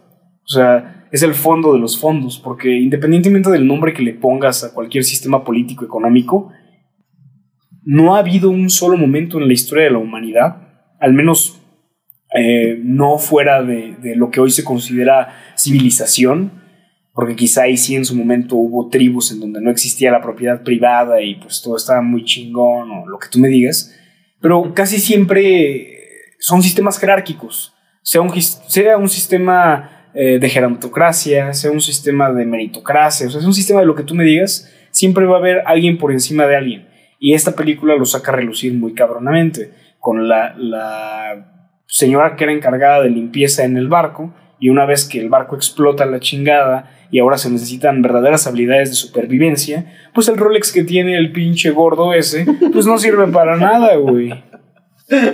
O sea, es el fondo de los fondos, porque independientemente del nombre que le pongas a cualquier sistema político económico, no ha habido un solo momento en la historia de la humanidad, al menos eh, no fuera de, lo que hoy se considera civilización, porque quizá ahí sí en su momento hubo tribus en donde no existía la propiedad privada y pues todo estaba muy chingón o lo que tú me digas, pero casi siempre son sistemas jerárquicos, sea un, sea un sistema eh, de gerontocracia, sea un sistema de meritocracia, o sea, es un sistema de lo que tú me digas, siempre va a haber alguien por encima de alguien. Y esta película lo saca a relucir muy cabronamente, con la, la señora que era encargada de limpieza en el barco, y una vez que el barco explota la chingada y ahora se necesitan verdaderas habilidades de supervivencia, pues el Rolex que tiene el pinche gordo ese, pues no sirve para nada, güey.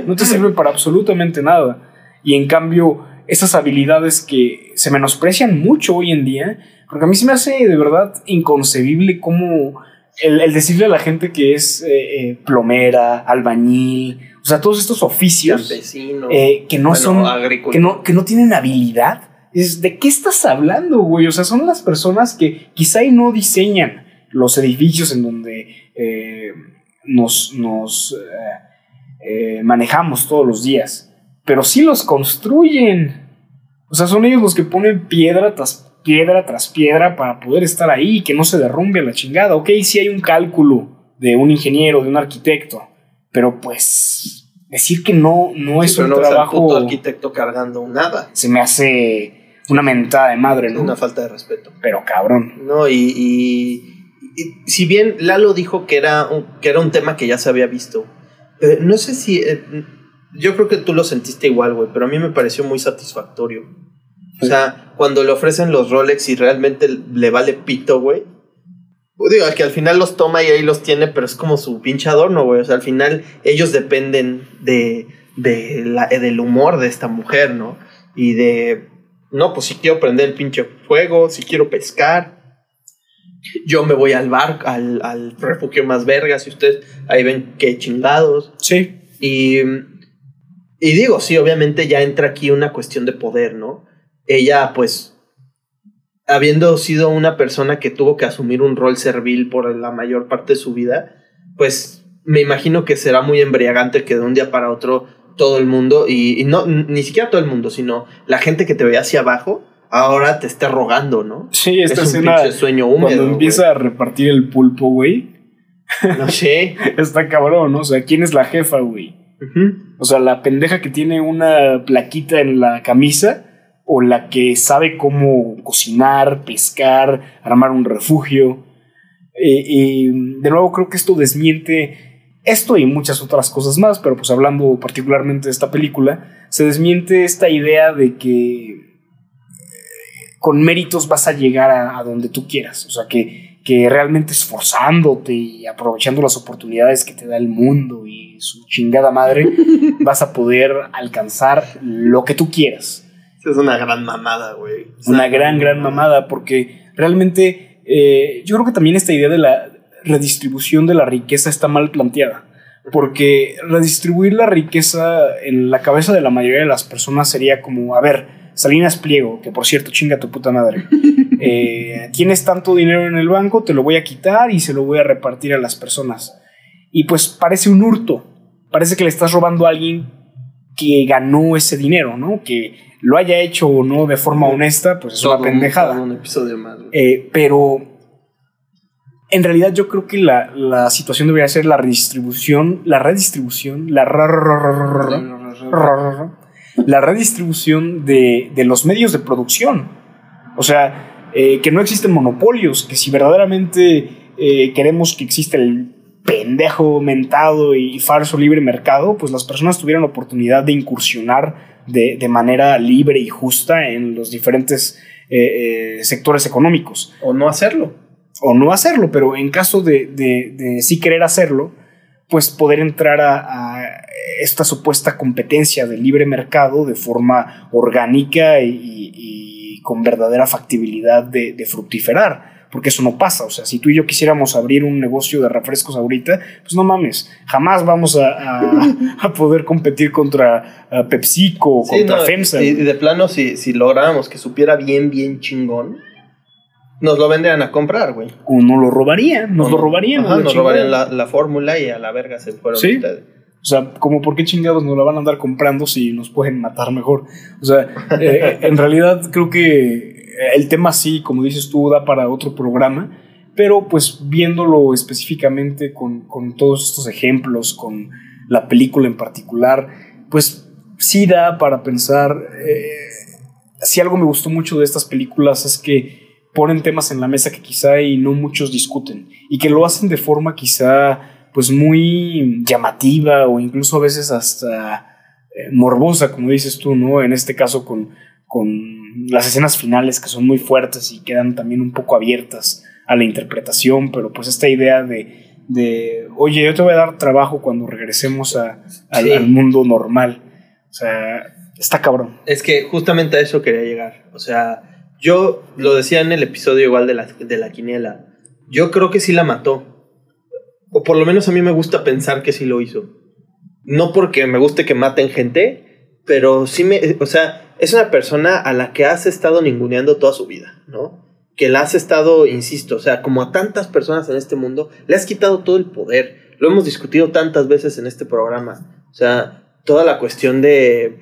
No te sirve para absolutamente nada. Y en cambio, esas habilidades que se menosprecian mucho hoy en día, porque a mí se me hace de verdad inconcebible cómo el, decirle a la gente que es eh, eh, plomera, albañil, o sea, todos estos oficios eh, que no son, que no, que no tienen habilidad. Es, ¿De qué estás hablando, güey? O sea, son las personas que quizá y no diseñan los edificios en donde nos, nos manejamos todos los días, pero sí los construyen. O sea, son ellos los que ponen piedra tras piedra tras piedra para poder estar ahí y que no se derrumbe la chingada. Ok, sí hay un cálculo de un ingeniero, de un arquitecto, pero pues decir que no, no es un trabajo. Un arquitecto cargando nada. Se me hace una mentada de madre, ¿no? Una falta de respeto. Pero cabrón. No, y, y, si bien Lalo dijo que era, un, que era un tema que ya se había visto, eh, no sé si. Eh, yo creo que tú lo sentiste igual, güey, pero a mí me pareció muy satisfactorio. O sea, cuando le ofrecen los Rolex y realmente le vale pito, güey. Digo, que al final los toma y ahí los tiene, pero es como su pinche adorno, güey. O sea, al final ellos dependen de, de la, del humor de esta mujer, ¿no? Y de, no, pues si quiero prender el pinche fuego, si quiero pescar, yo me voy al bar, al, al refugio más vergas, y ustedes ahí ven qué chingados. Sí. Y, y digo, sí, obviamente ya entra aquí una cuestión de poder, ¿no? Ella pues habiendo sido una persona que tuvo que asumir un rol servil por la mayor parte de su vida, pues me imagino que será muy embriagante que de un día para otro todo el mundo, y, no, ni siquiera todo el mundo, sino la gente que te ve hacia abajo, ahora te esté rogando, ¿no? Sí, esta es un sueño húmedo. Cuando empieza a repartir el pulpo, güey. No sé. [laughs] Está cabrón, ¿no? O sea, ¿quién es la jefa, güey? O sea, la pendeja que tiene una plaquita en la camisa o la que sabe cómo cocinar, pescar, armar un refugio. Eh, y de nuevo creo que esto desmiente esto y muchas otras cosas más, pero pues hablando particularmente de esta película, se desmiente esta idea de que eh, con méritos vas a llegar a, a donde tú quieras, o sea que, que realmente esforzándote y aprovechando las oportunidades que te da el mundo y su chingada madre, [laughs] vas a poder alcanzar lo que tú quieras. Es una gran mamada, güey. Una gran, gran mamada, porque realmente eh, yo creo que también esta idea de la redistribución de la riqueza está mal planteada. Porque redistribuir la riqueza en la cabeza de la mayoría de las personas sería como, a ver, Salinas Pliego, que por cierto, chinga tu puta madre. [laughs] Eh, tienes tanto dinero en el banco, te lo voy a quitar y se lo voy a repartir a las personas. Y pues parece un hurto. Parece que le estás robando a alguien que ganó ese dinero, ¿no? Que lo haya hecho o no de forma honesta, pues es una pendejada. Un episodio más. Eh, pero en realidad yo creo que la, la, situación debería ser la redistribución, la redistribución, la la redistribución de, de los medios de producción. O sea, eh, que no existen monopolios, que si verdaderamente eh, queremos que exista el pendejo mentado y falso libre mercado, pues las personas tuvieran la oportunidad de incursionar de, de manera libre y justa en los diferentes eh, eh, sectores económicos. O no hacerlo. O no hacerlo, pero en caso de, de, de sí querer hacerlo, pues poder entrar a, a, esta supuesta competencia del libre mercado de forma orgánica y, y con verdadera factibilidad de, de fructiferar porque eso no pasa. O sea, si tú y yo quisiéramos abrir un negocio de refrescos ahorita, pues no mames, jamás vamos a, a, [laughs] a poder competir contra PepsiCo o sí, contra no, FEMSA. Y, de plano, si, si lográramos que supiera bien, bien chingón, nos lo vendrían a comprar, güey. O no lo robarían, nos lo robarían. Ajá, nos robarían la, la fórmula y a la verga se fueron ¿Sí? ustedes. O sea, como por qué chingados nos la van a andar comprando si nos pueden matar mejor. O sea, eh, [laughs] en realidad creo que el tema sí, como dices tú, da para otro programa, pero pues viéndolo específicamente con, con todos estos ejemplos, con la película en particular, pues sí da para pensar, eh, si algo me gustó mucho de estas películas es que ponen temas en la mesa que quizá y no muchos discuten, y que lo hacen de forma quizá pues muy llamativa o incluso a veces hasta eh, morbosa, como dices tú, ¿no? En este caso con, con las escenas finales que son muy fuertes y quedan también un poco abiertas a la interpretación, pero pues esta idea de, de oye, yo te voy a dar trabajo cuando regresemos a, a, sí. al mundo normal. O sea, está cabrón. Es que justamente a eso quería llegar. O sea, yo lo decía en el episodio igual de la, de la quiniela. Yo creo que sí la mató. O por lo menos a mí me gusta pensar que sí lo hizo. No porque me guste que maten gente, pero sí me... O sea, es una persona a la que has estado ninguneando toda su vida, ¿no? Que la has estado, insisto, o sea, como a tantas personas en este mundo, le has quitado todo el poder. Lo hemos discutido tantas veces en este programa. O sea, toda la cuestión de...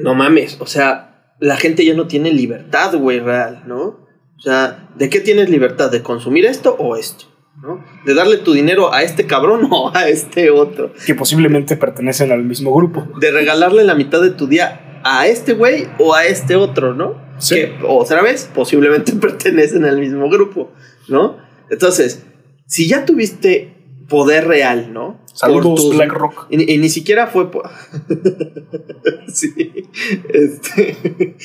No mames, o sea, la gente ya no tiene libertad, güey, real, ¿no? O sea, ¿de qué tienes libertad? ¿De consumir esto o esto? ¿No? De darle tu dinero a este cabrón [laughs] o a este otro. Que posiblemente pertenecen al mismo grupo. De regalarle la mitad de tu día a este güey o a este otro, ¿no? Sí. Que otra vez posiblemente [laughs] pertenecen al mismo grupo, ¿no? Entonces, si ya tuviste poder real, ¿no? Saludos, tus, BlackRock. Y, y, ni siquiera fue por... [laughs] sí. Este...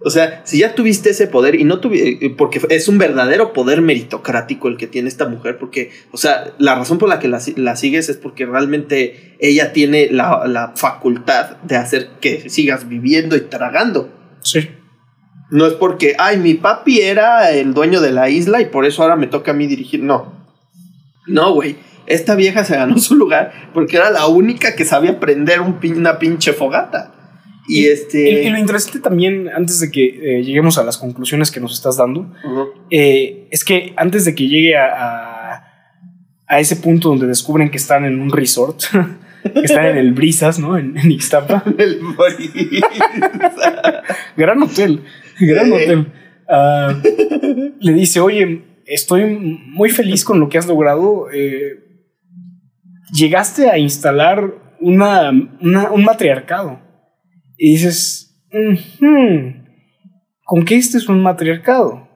O sea, si ya tuviste ese poder y no tuviste, porque es un verdadero poder meritocrático el que tiene esta mujer, porque, o sea, la razón por la que la, la sigues es porque realmente ella tiene la, la, facultad de hacer que sigas viviendo y tragando. Sí. No es porque, ay, mi papi era el dueño de la isla y por eso ahora me toca a mí dirigir. No. No, güey. Esta vieja se ganó su lugar porque era la única que sabía prender un pin, una pinche fogata. Y, este... y, y, lo interesante también, antes de que eh, lleguemos a las conclusiones que nos estás dando, uh -huh. eh, es que antes de que llegue a, a, a, ese punto donde descubren que están en un resort, [laughs] que están en el Brisas, ¿no? En, en Ixtapa. [laughs] el gran hotel, gran hotel. Uh, le dice, oye, estoy muy feliz con lo que has logrado. Eh, llegaste a instalar una, una, un matriarcado. Y dices, "Ujú, ¿con qué este es un matriarcado?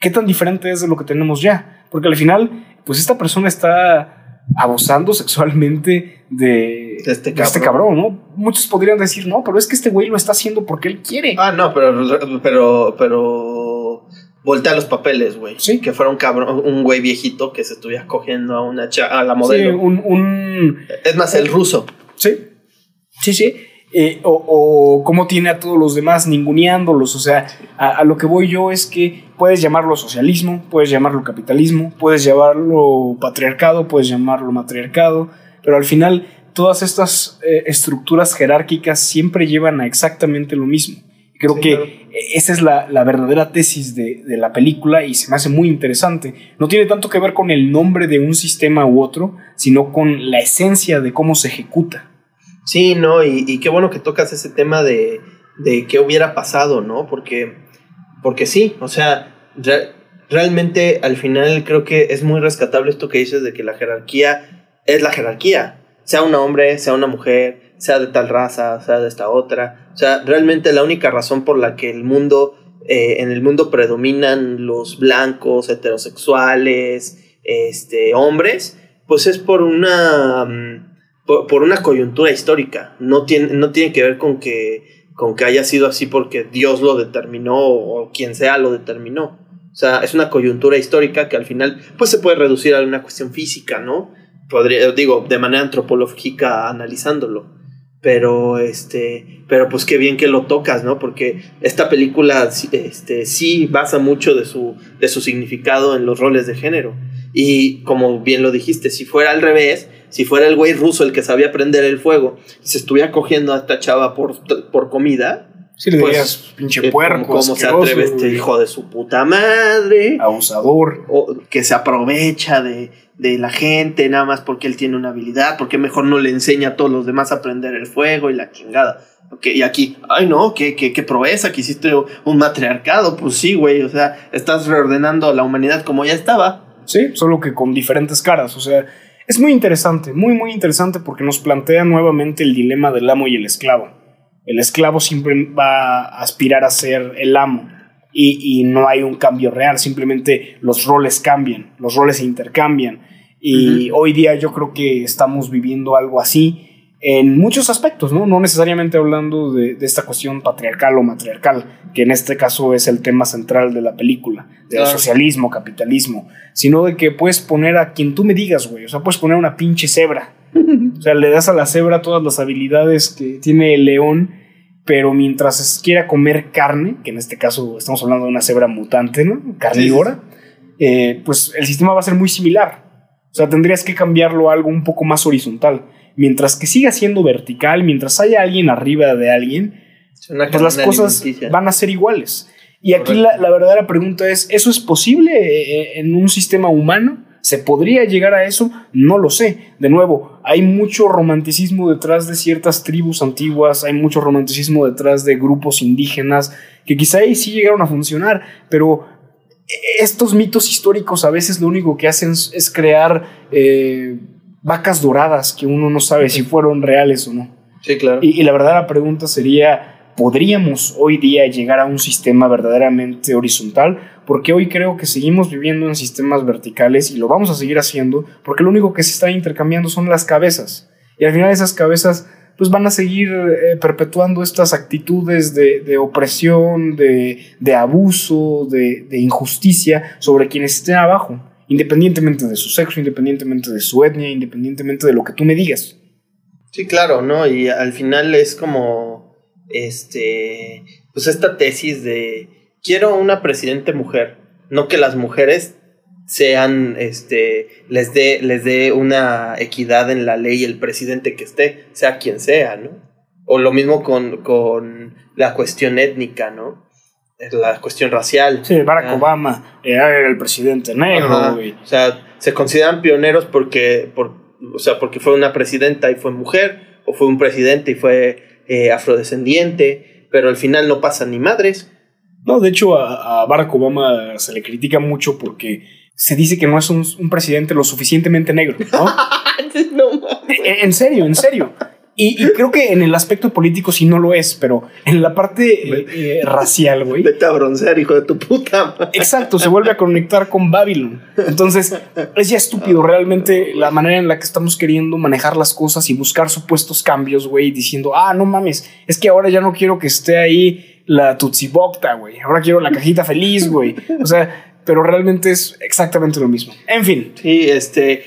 ¿Qué tan diferente es de lo que tenemos ya? Porque al final, pues esta persona está abusando sexualmente de, De este de este cabrón, ¿no? Muchos podrían decir, no, pero es que este güey lo está haciendo porque él quiere. Ah, no, pero, pero, pero voltea los papeles, güey. Sí. Que fuera un cabrón, un güey viejito que se estuviera cogiendo a una cha- a la Sí, modelo. un, un- Es más, el ruso. Sí, sí, sí. Eh, o, o cómo tiene a todos los demás ninguneándolos. O sea, a, a lo que voy yo es que puedes llamarlo socialismo, puedes llamarlo capitalismo, puedes llamarlo patriarcado, puedes llamarlo matriarcado, pero al final todas estas eh, estructuras jerárquicas siempre llevan a exactamente lo mismo. Creo Sí, que claro. esa es la, la verdadera tesis de, de la película y se me hace muy interesante. No tiene tanto que ver con el nombre de un sistema u otro, sino con la esencia de cómo se ejecuta. Sí, no, y, y qué bueno que tocas ese tema de, de qué hubiera pasado, ¿no? Porque, porque sí, o sea, re- realmente al final creo que es muy rescatable esto que dices de que la jerarquía es la jerarquía, sea un hombre, sea una mujer, sea de tal raza, sea de esta otra. O sea, realmente la única razón por la que el mundo, eh, en el mundo predominan los blancos, heterosexuales, este, hombres, pues es por una... mm, por, una coyuntura histórica. No tiene, no tiene que ver con que, con que haya sido así porque Dios lo determinó o quien sea lo determinó. O sea, es una coyuntura histórica que al final pues se puede reducir a una cuestión física, ¿no? Podría, digo, de manera antropológica analizándolo. Pero este, pero pues qué bien que lo tocas, ¿no? Porque esta película este, sí basa mucho de su, de su significado en los roles de género. Y como bien lo dijiste, si fuera al revés, si fuera el güey ruso el que sabía prender el fuego y se estuviera cogiendo a esta chava por, por comida, Si le Pues, dirías, pinche eh, puerco, ¿cómo, cómo se atreve este hijo de su puta madre? abusador. O que se aprovecha de, de la gente nada más porque él tiene una habilidad, porque mejor no le enseña a todos los demás a prender el fuego y la chingada. Ok, y aquí, ay no, qué, qué, qué proeza que hiciste un matriarcado. Pues sí, güey, o sea, estás reordenando la humanidad como ya estaba. Sí, solo que con diferentes caras. O sea, es muy interesante, muy, muy interesante porque nos plantea nuevamente el dilema del amo y el esclavo. El esclavo siempre va a aspirar a ser el amo y, y no hay un cambio real, simplemente los roles cambian, los roles se intercambian. Y hoy día yo creo que estamos viviendo algo así en muchos aspectos, ¿no? No necesariamente hablando de, de esta cuestión patriarcal o matriarcal, que en este caso es el tema central de la película, del Claro. socialismo, capitalismo, sino de que puedes poner a quien tú me digas, güey, o sea, puedes poner una pinche cebra. [laughs] O sea, le das a la cebra todas las habilidades que tiene el león, pero mientras quiera comer carne, que en este caso estamos hablando de una cebra mutante, ¿no? Carnívora, eh, pues el sistema va a ser muy similar. O sea, tendrías que cambiarlo a algo un poco más horizontal. Mientras que siga siendo vertical, mientras haya alguien arriba de alguien, pues las cosas van a ser iguales. Y aquí la, la verdadera pregunta es, ¿eso es posible eh, en un sistema humano? ¿Se podría llegar a eso? No lo sé. De nuevo, hay mucho romanticismo detrás de ciertas tribus antiguas, hay mucho romanticismo detrás de grupos indígenas que quizá ahí sí llegaron a funcionar, pero estos mitos históricos a veces lo único que hacen es crear eh, vacas doradas que uno no sabe si fueron reales o no. Sí, claro. Y, y la verdadera pregunta sería, ¿podríamos hoy día llegar a un sistema verdaderamente horizontal? Porque hoy creo que seguimos viviendo en sistemas verticales y lo vamos a seguir haciendo porque lo único que se está intercambiando son las cabezas. Y al final esas cabezas pues van a seguir eh, perpetuando estas actitudes de, de opresión, de, de abuso, de, de injusticia sobre quienes estén abajo, independientemente de su sexo, independientemente de su etnia, independientemente de lo que tú me digas. Sí, claro, ¿no? Y al final es como, este, pues esta tesis de, quiero una presidente mujer, no que las mujeres sean, este, les dé, les dé una equidad en la ley el presidente que esté, sea quien sea, ¿no? O lo mismo con, con la cuestión étnica, ¿no? La cuestión racial. Sí, Barack Ah. Obama era el presidente negro, güey. O sea, se consideran pioneros porque, por, o sea, porque fue una presidenta y fue mujer, o fue un presidente y fue eh, afrodescendiente, pero al final no pasa ni madres. No, de hecho, a, a Barack Obama se le critica mucho porque se dice que no es un, un presidente lo suficientemente negro, ¿no? [laughs] no en, en serio, en serio. Y, creo que en el aspecto político sí no lo es, pero en la parte eh, eh, racial, güey. Vete a broncear, hijo de tu puta. Exacto, se vuelve a conectar con Babylon. Entonces, es ya estúpido realmente la manera en la que estamos queriendo manejar las cosas y buscar supuestos cambios, güey, diciendo, ah, no mames, es que ahora ya no quiero que esté ahí la Tutsi Bocta, güey. Ahora quiero la cajita feliz, güey. O sea, pero realmente es exactamente lo mismo. En fin. Sí, este,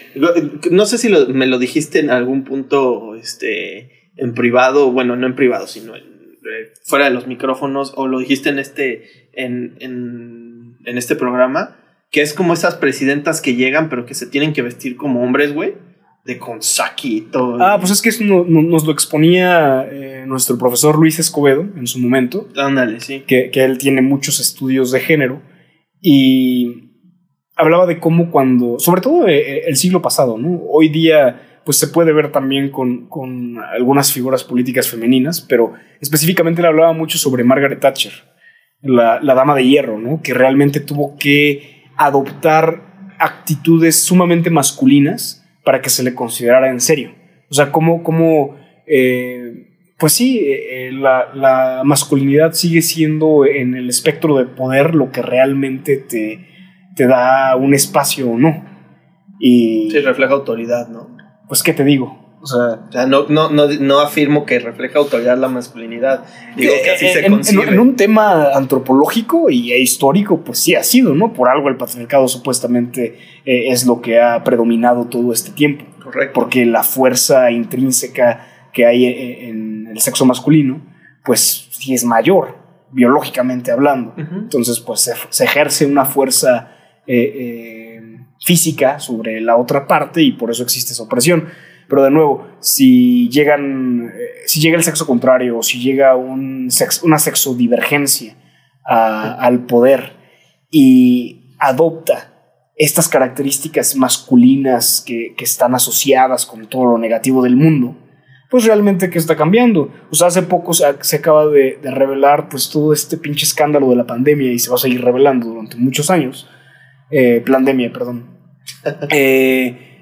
no sé si me lo dijiste en algún punto, este, en privado, bueno, no en privado, sino eh, fuera de los micrófonos, o lo dijiste en este, en, en, en este programa, que es como esas presidentas que llegan, pero que se tienen que vestir como hombres, güey. De con saquito. Ah, pues es que eso nos lo exponía eh, nuestro profesor Luis Escobedo en su momento. Ándale, sí. Que, que él tiene muchos estudios de género y hablaba de cómo cuando, sobre todo eh, eh, el siglo pasado, ¿no? Hoy día pues se puede ver también con, con algunas figuras políticas femeninas, pero específicamente le hablaba mucho sobre Margaret Thatcher, la, la dama de hierro, ¿no? Que realmente tuvo que adoptar actitudes sumamente masculinas para que se le considerara en serio. O sea, cómo, cómo eh, pues sí, eh, eh, la, masculinidad sigue siendo en el espectro de poder lo que realmente te, te da un espacio o no. Y, sí, refleja autoridad, ¿no? Pues, ¿qué te digo? O sea, no, no, no, afirmo que refleja autoridad la masculinidad. Digo que así se en, en, un tema antropológico y e histórico, pues sí ha sido, ¿no? Por algo el patriarcado supuestamente eh, es lo que ha predominado todo este tiempo. Correcto. Porque la fuerza intrínseca que hay en el sexo masculino, pues sí es mayor, biológicamente hablando. Entonces, pues se, ejerce una fuerza eh, eh, física sobre la otra parte y por eso existe esa opresión. Pero de nuevo, si llegan, eh, si llega el sexo contrario o si llega un una sexodivergencia al poder y adopta estas características masculinas que, que, están asociadas con todo lo negativo del mundo, pues realmente qué está cambiando. O sea, hace poco se, acaba de, revelar pues todo este pinche escándalo de la pandemia y se va a seguir revelando durante muchos años. Eh, pandemia, perdón. [laughs] Eh,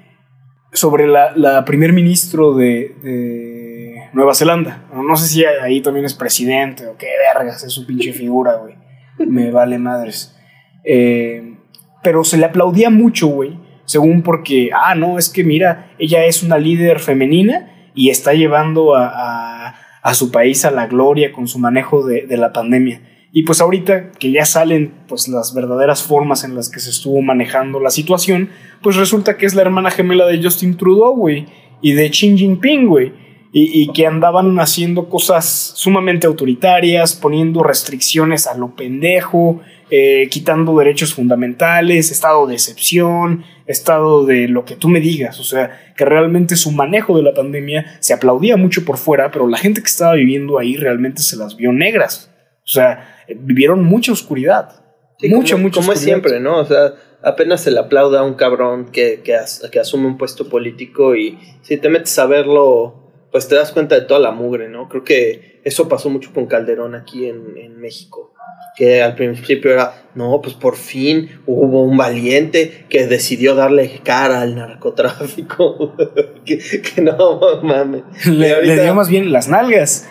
sobre la, la primer ministro de, Nueva Zelanda. No sé si ahí también es presidente o qué vergas, es su pinche figura, güey. Me vale madres. Eh, pero se le aplaudía mucho, güey. Según porque, ah, no, es que mira, ella es una líder femenina y está llevando a, su país a la gloria con su manejo de, la pandemia. Y pues ahorita que ya salen pues las verdaderas formas en las que se estuvo manejando la situación, pues resulta que es la hermana gemela de Justin Trudeau, güey, y de Xi Jinping, güey, y, que andaban haciendo cosas sumamente autoritarias, poniendo restricciones a lo pendejo, eh, quitando derechos fundamentales, estado de excepción, estado de lo que tú me digas, o sea, que realmente su manejo de la pandemia se aplaudía mucho por fuera, pero la gente que estaba viviendo ahí realmente se las vio negras, sea, vivieron mucha oscuridad. mucha, como, mucha Como es siempre, ¿no? O sea, apenas se le aplauda a un cabrón que, que, asume un puesto político y si te metes a verlo, pues te das cuenta de toda la mugre, ¿no? Creo que eso pasó mucho con Calderón aquí en, en México que al principio era, no, pues por fin hubo un valiente que decidió darle cara al narcotráfico. [laughs] que, no mames. Le, dio más bien las nalgas.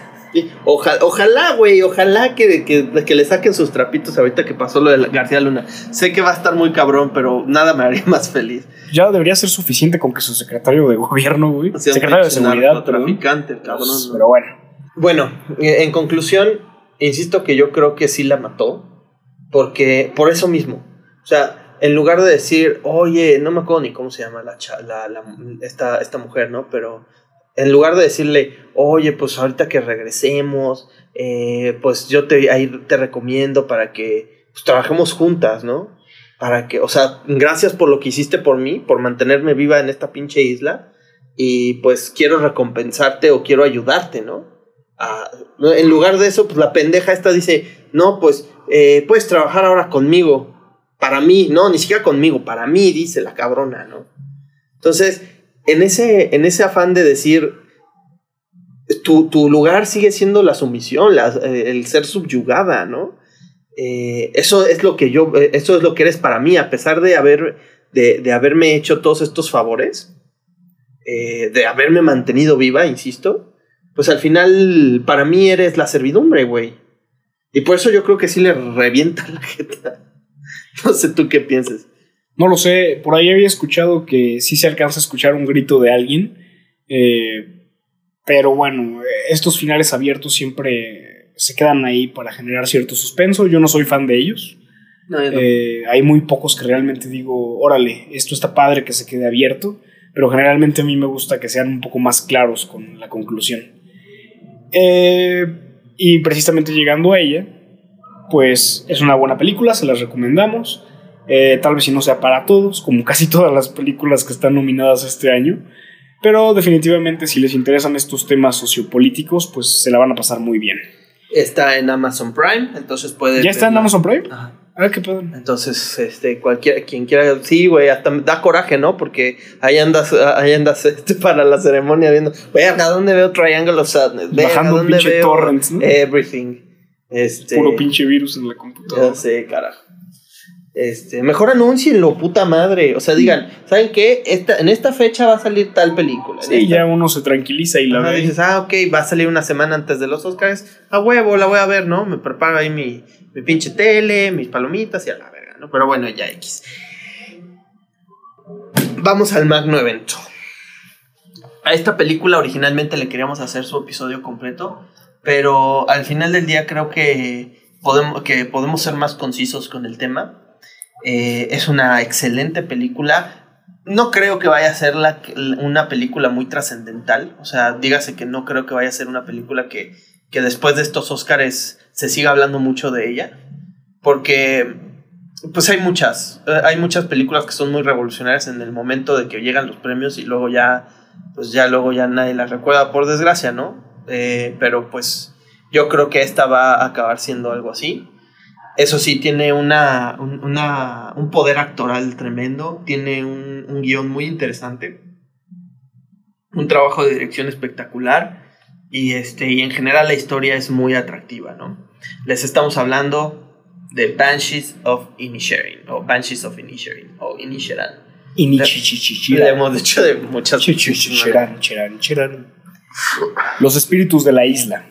Ojalá, ojalá, güey, ojalá que, que, le saquen sus trapitos ahorita que pasó lo de García Luna. Sé que va a estar muy cabrón, pero nada me haría [laughs] más feliz. Ya debería ser suficiente con que su secretario de gobierno, güey. secretario de seguridad. Traficante, cabrón. Pero bueno. Bueno, en conclusión, insisto que yo creo que sí la mató, porque por eso mismo. O sea, en lugar de decir, oye, no me acuerdo ni cómo se llama la, la, esta, esta mujer, ¿no? Pero en lugar de decirle, oye, pues ahorita que regresemos, eh, pues yo te, ahí te recomiendo para que pues, trabajemos juntas, ¿no? Para que, o sea, gracias por lo que hiciste por mí, por mantenerme viva en esta pinche isla. Y pues quiero recompensarte o quiero ayudarte, ¿no? en lugar de eso, pues la pendeja esta dice, no, pues eh, puedes trabajar ahora conmigo, para mí, no, ni siquiera conmigo, para mí, dice la cabrona, ¿no? Entonces, en ese, en ese afán de decir, tu, lugar sigue siendo la sumisión, eh, el ser subyugada, ¿no? Eh, eso es lo que yo, eso es lo que eres para mí, a pesar de haber, de, de haberme hecho todos estos favores, de haberme mantenido viva, insisto, pues al final para mí eres la servidumbre, güey. Y por eso yo creo que sí le revienta la jeta. [laughs] No sé tú qué piensas. No lo sé, por ahí había escuchado que sí se alcanza a escuchar un grito de alguien. Eh, pero bueno, estos finales abiertos siempre se quedan ahí para generar cierto suspenso. Yo no soy fan de ellos. No, yo no. Eh, hay muy pocos que realmente digo, órale, esto está padre que se quede abierto, pero generalmente a mí me gusta que sean un poco más claros con la conclusión. Eh, y precisamente llegando a ella, pues es una buena película, se las recomendamos. Eh, tal vez si no sea para todos, como casi todas las películas que están nominadas este año. Pero definitivamente si les interesan estos temas sociopolíticos, pues se la van a pasar muy bien. Está en Amazon Prime, entonces puede. ¿Ya está en Amazon Prime? Ajá. Ah, qué pedo. Entonces, este, cualquiera, quien quiera, sí, güey, hasta da coraje, ¿no? Porque ahí andas, ahí andas este, para la ceremonia viendo, verga, ¿dónde veo Triangle of Sadness? Verga, Bajando ¿dónde pinche veo torrents, ¿no? Everything. Este, Puro pinche virus en la computadora. Ya sé, carajo. Este, mejor anuncienlo, puta madre. O sea, digan, ¿saben qué? Esta, en esta fecha va a salir tal película. Sí, esta- ya uno se tranquiliza y la Ajá, ve. dices, ah, ok, va a salir una semana antes de los Oscars. A huevo, la voy a ver, ¿no? Me preparo ahí mi, mi pinche tele, mis palomitas y a la verga, ¿no? Pero bueno, ya X. Vamos al magno evento. A esta película originalmente le queríamos hacer su episodio completo, pero al final del día creo que podemos, que podemos ser más concisos con el tema. Eh, es una excelente película. No creo que vaya a ser una película muy trascendental. O sea, dígase que no creo que vaya a ser una película que, que después de estos Oscars se siga hablando mucho de ella. Porque, pues hay muchas. eh, Hay muchas películas que son muy revolucionarias en el momento de que llegan los premios y luego ya, pues ya luego ya nadie las recuerda, por desgracia, ¿no? Eh, pero pues yo creo que esta va a acabar siendo algo así. Eso sí, tiene una, un, una- un poder actoral tremendo, tiene un, un guion muy interesante, un trabajo de dirección espectacular y, este, y en general la historia es muy atractiva, ¿no? Les estamos hablando de Banshees of Inisherin, o Banshees of Inisherin, o Inisheran. Le hemos dicho de muchas. Los espíritus de la isla.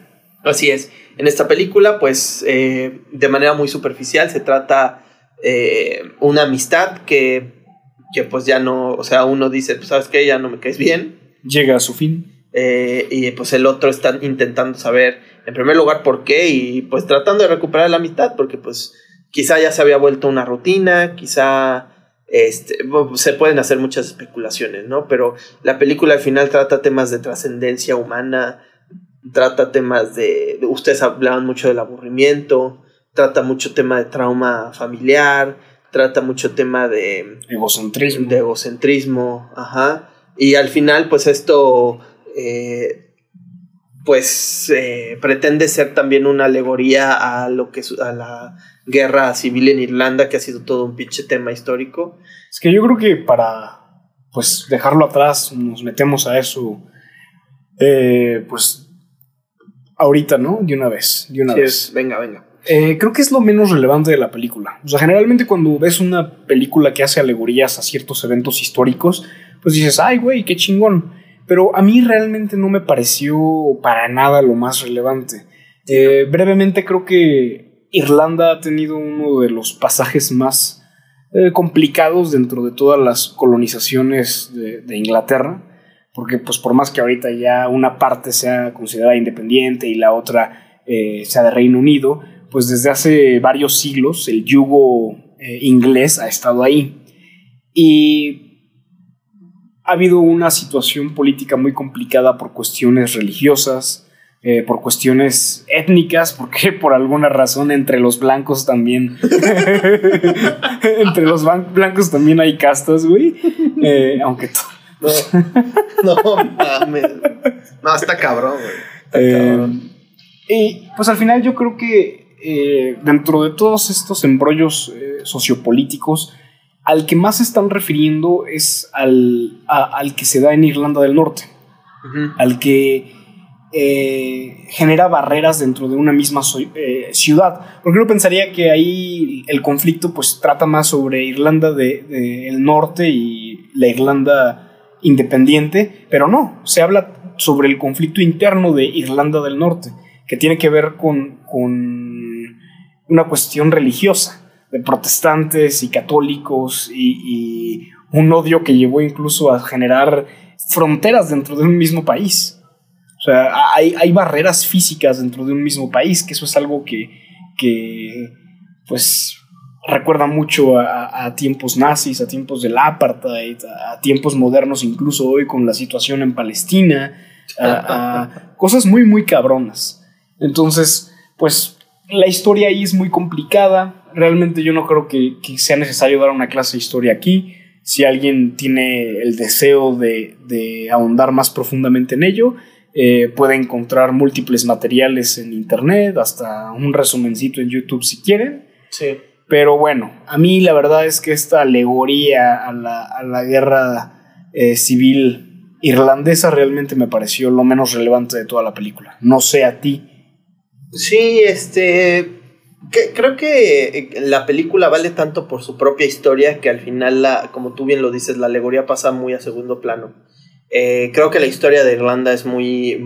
Así es. En esta película, pues, eh, de manera muy superficial, se trata eh, una amistad que, que, pues, ya no, o sea, uno dice, pues, ¿sabes qué? Ya no me caes bien. Llega a su fin. Eh, y, pues, el otro está intentando saber, en primer lugar, por qué y, pues, tratando de recuperar la amistad, porque, pues, quizá ya se había vuelto una rutina, quizá... Este, se pueden hacer muchas especulaciones, ¿no? Pero la película al final trata temas de trascendencia humana, trata temas de, de- ustedes hablaban mucho del aburrimiento, trata mucho tema de trauma familiar, trata mucho tema de, Egocentrismo. de egocentrismo, ajá, y al final pues esto eh, pues eh, pretende ser también una alegoría a lo que a la guerra civil en Irlanda que ha sido todo un pinche tema histórico. Es que yo creo que para pues dejarlo atrás nos metemos a eso eh, pues ahorita, ¿no? De una vez, de una Sí, vez. es- venga, venga. Eh, creo que es lo menos relevante de la película. O sea, generalmente cuando ves una película que hace alegorías a ciertos eventos históricos, pues dices, ay, güey, qué chingón. Pero a mí realmente no me pareció para nada lo más relevante. Eh, brevemente creo que Irlanda ha tenido uno de los pasajes más eh, complicados dentro de todas las colonizaciones de, de Inglaterra. Porque pues por más que ahorita ya una parte sea considerada independiente y la otra eh, sea de Reino Unido, pues desde hace varios siglos el yugo eh, inglés ha estado ahí. Y ha habido una situación política muy complicada por cuestiones religiosas, eh, por cuestiones étnicas, porque [laughs] por alguna razón entre los blancos también, [laughs] entre los blancos también hay castas, güey. Aunque to- No, no mames. No, está cabrón, güey. Está Eh, cabrón. y pues al final yo creo que eh, dentro de todos estos embrollos eh, sociopolíticos, al que más se están refiriendo es al, a- al que se da en Irlanda del Norte, al que eh, genera barreras dentro de una misma so- eh, ciudad. Porque uno pensaría que ahí el conflicto pues trata más sobre Irlanda del de, el norte y la Irlanda independiente, pero no, se habla sobre el conflicto interno de Irlanda del Norte, que tiene que ver con, una cuestión religiosa, de protestantes y católicos y, un odio que llevó incluso a generar fronteras dentro de un mismo país. O sea, hay, hay barreras físicas dentro de un mismo país, que eso es algo que, que pues recuerda mucho a, tiempos nazis, a tiempos del apartheid, a, tiempos modernos incluso hoy con la situación en Palestina, a, [laughs] cosas muy, muy cabronas. Entonces, pues la historia ahí es muy complicada. Realmente yo no creo que, sea necesario dar una clase de historia aquí. Si alguien tiene el deseo de, ahondar más profundamente en ello, eh, puede encontrar múltiples materiales en internet, hasta un resumencito en YouTube si quieren. Sí. Pero bueno, a mí la verdad es que esta alegoría a la, guerra eh, civil irlandesa realmente me pareció lo menos relevante de toda la película. No sé a ti. Sí, este... creo que la película vale tanto por su propia historia que al final, la, como tú bien lo dices, la alegoría pasa muy a segundo plano. Eh, creo que la historia de Irlanda es muy,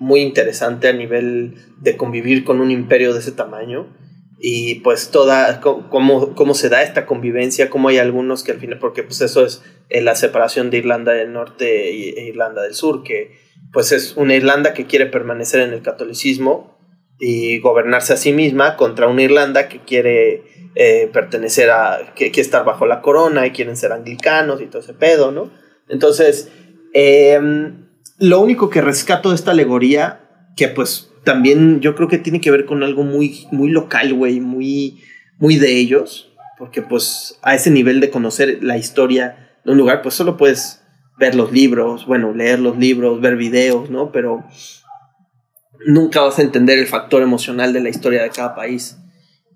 muy interesante a nivel de convivir con un imperio de ese tamaño y pues toda, cómo, cómo se da esta convivencia, cómo hay algunos que al final, porque pues eso es eh, la separación de Irlanda del Norte e Irlanda del Sur, que pues es una Irlanda que quiere permanecer en el catolicismo y gobernarse a sí misma contra una Irlanda que quiere eh, pertenecer a, que quiere estar bajo la corona y quieren ser anglicanos y todo ese pedo, ¿no? Entonces, em, lo único que rescato de esta alegoría, que pues también yo creo que tiene que ver con algo muy, muy local, güey, muy, muy de ellos, porque pues a ese nivel de conocer la historia de un lugar, pues solo puedes ver los libros, bueno, leer los libros, ver videos, ¿no? Pero nunca vas a entender el factor emocional de la historia de cada país.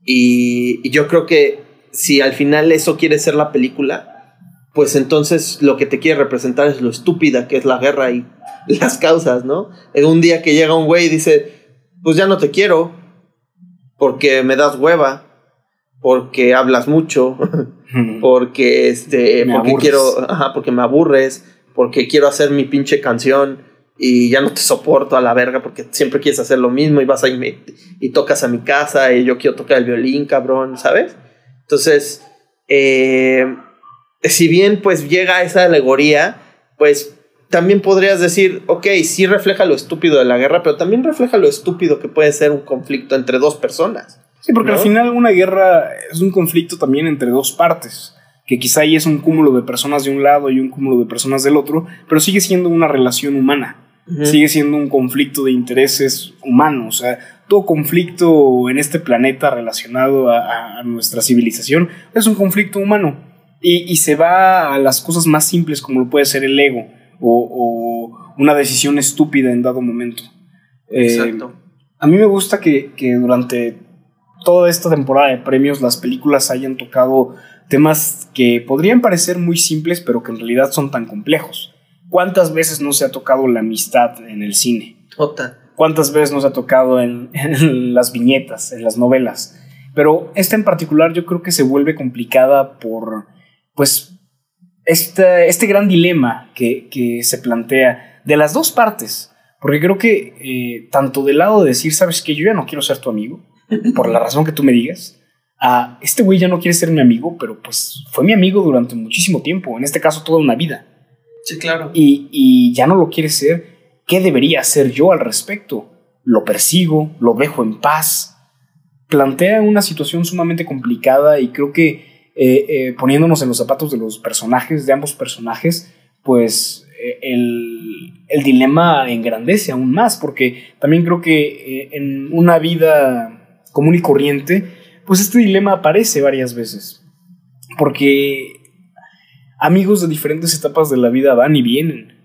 Y, y yo creo que si al final eso quiere ser la película, pues entonces lo que te quiere representar es lo estúpida que es la guerra y [laughs] las causas, ¿no? En un día que llega un güey y dice, pues ya no te quiero, porque me das hueva, porque hablas mucho, [laughs] porque este, porque quiero, ajá, porque me aburres, porque quiero hacer mi pinche canción y ya no te soporto a la verga porque siempre quieres hacer lo mismo y vas a y, y tocas a mi casa y yo quiero tocar el violín, cabrón, ¿sabes? Entonces, eh, si bien pues llega esa alegoría, pues también podrías decir, ok, sí refleja lo estúpido de la guerra, pero también refleja lo estúpido que puede ser un conflicto entre dos personas. Sí, porque al final una guerra es un conflicto también entre dos partes, que quizá ahí es un cúmulo de personas de un lado y un cúmulo de personas del otro, pero sigue siendo una relación humana, sigue siendo un conflicto de intereses humanos, o sea, todo conflicto en este planeta relacionado a, nuestra civilización es un conflicto humano. Y, y, se va a las cosas más simples como lo puede ser el ego o, una decisión estúpida en dado momento. Eh, Exacto. A mí me gusta que, durante toda esta temporada de premios las películas hayan tocado temas que podrían parecer muy simples, pero que en realidad son tan complejos. ¿Cuántas veces no se ha tocado la amistad en el cine? ¿Cuántas veces no se ha tocado en, en, las viñetas, en las novelas? Pero esta en particular yo creo que se vuelve complicada por, pues, este, este gran dilema que, se plantea de las dos partes. Porque creo que eh, tanto del lado de decir, sabes que yo ya no quiero ser tu amigo, por la razón que tú me digas, a este güey ya no quiere ser mi amigo, pero pues fue mi amigo durante muchísimo tiempo, en este caso toda una vida. Sí, claro. Y, y ya no lo quiere ser, ¿qué debería hacer yo al respecto? Lo persigo, lo dejo en paz. Plantea una situación sumamente complicada y creo que eh, eh, poniéndonos en los zapatos de los personajes, de ambos personajes, pues eh, el, dilema engrandece aún más, porque también creo que en una vida común y corriente, pues este dilema aparece varias veces, porque amigos de diferentes etapas de la vida van y vienen,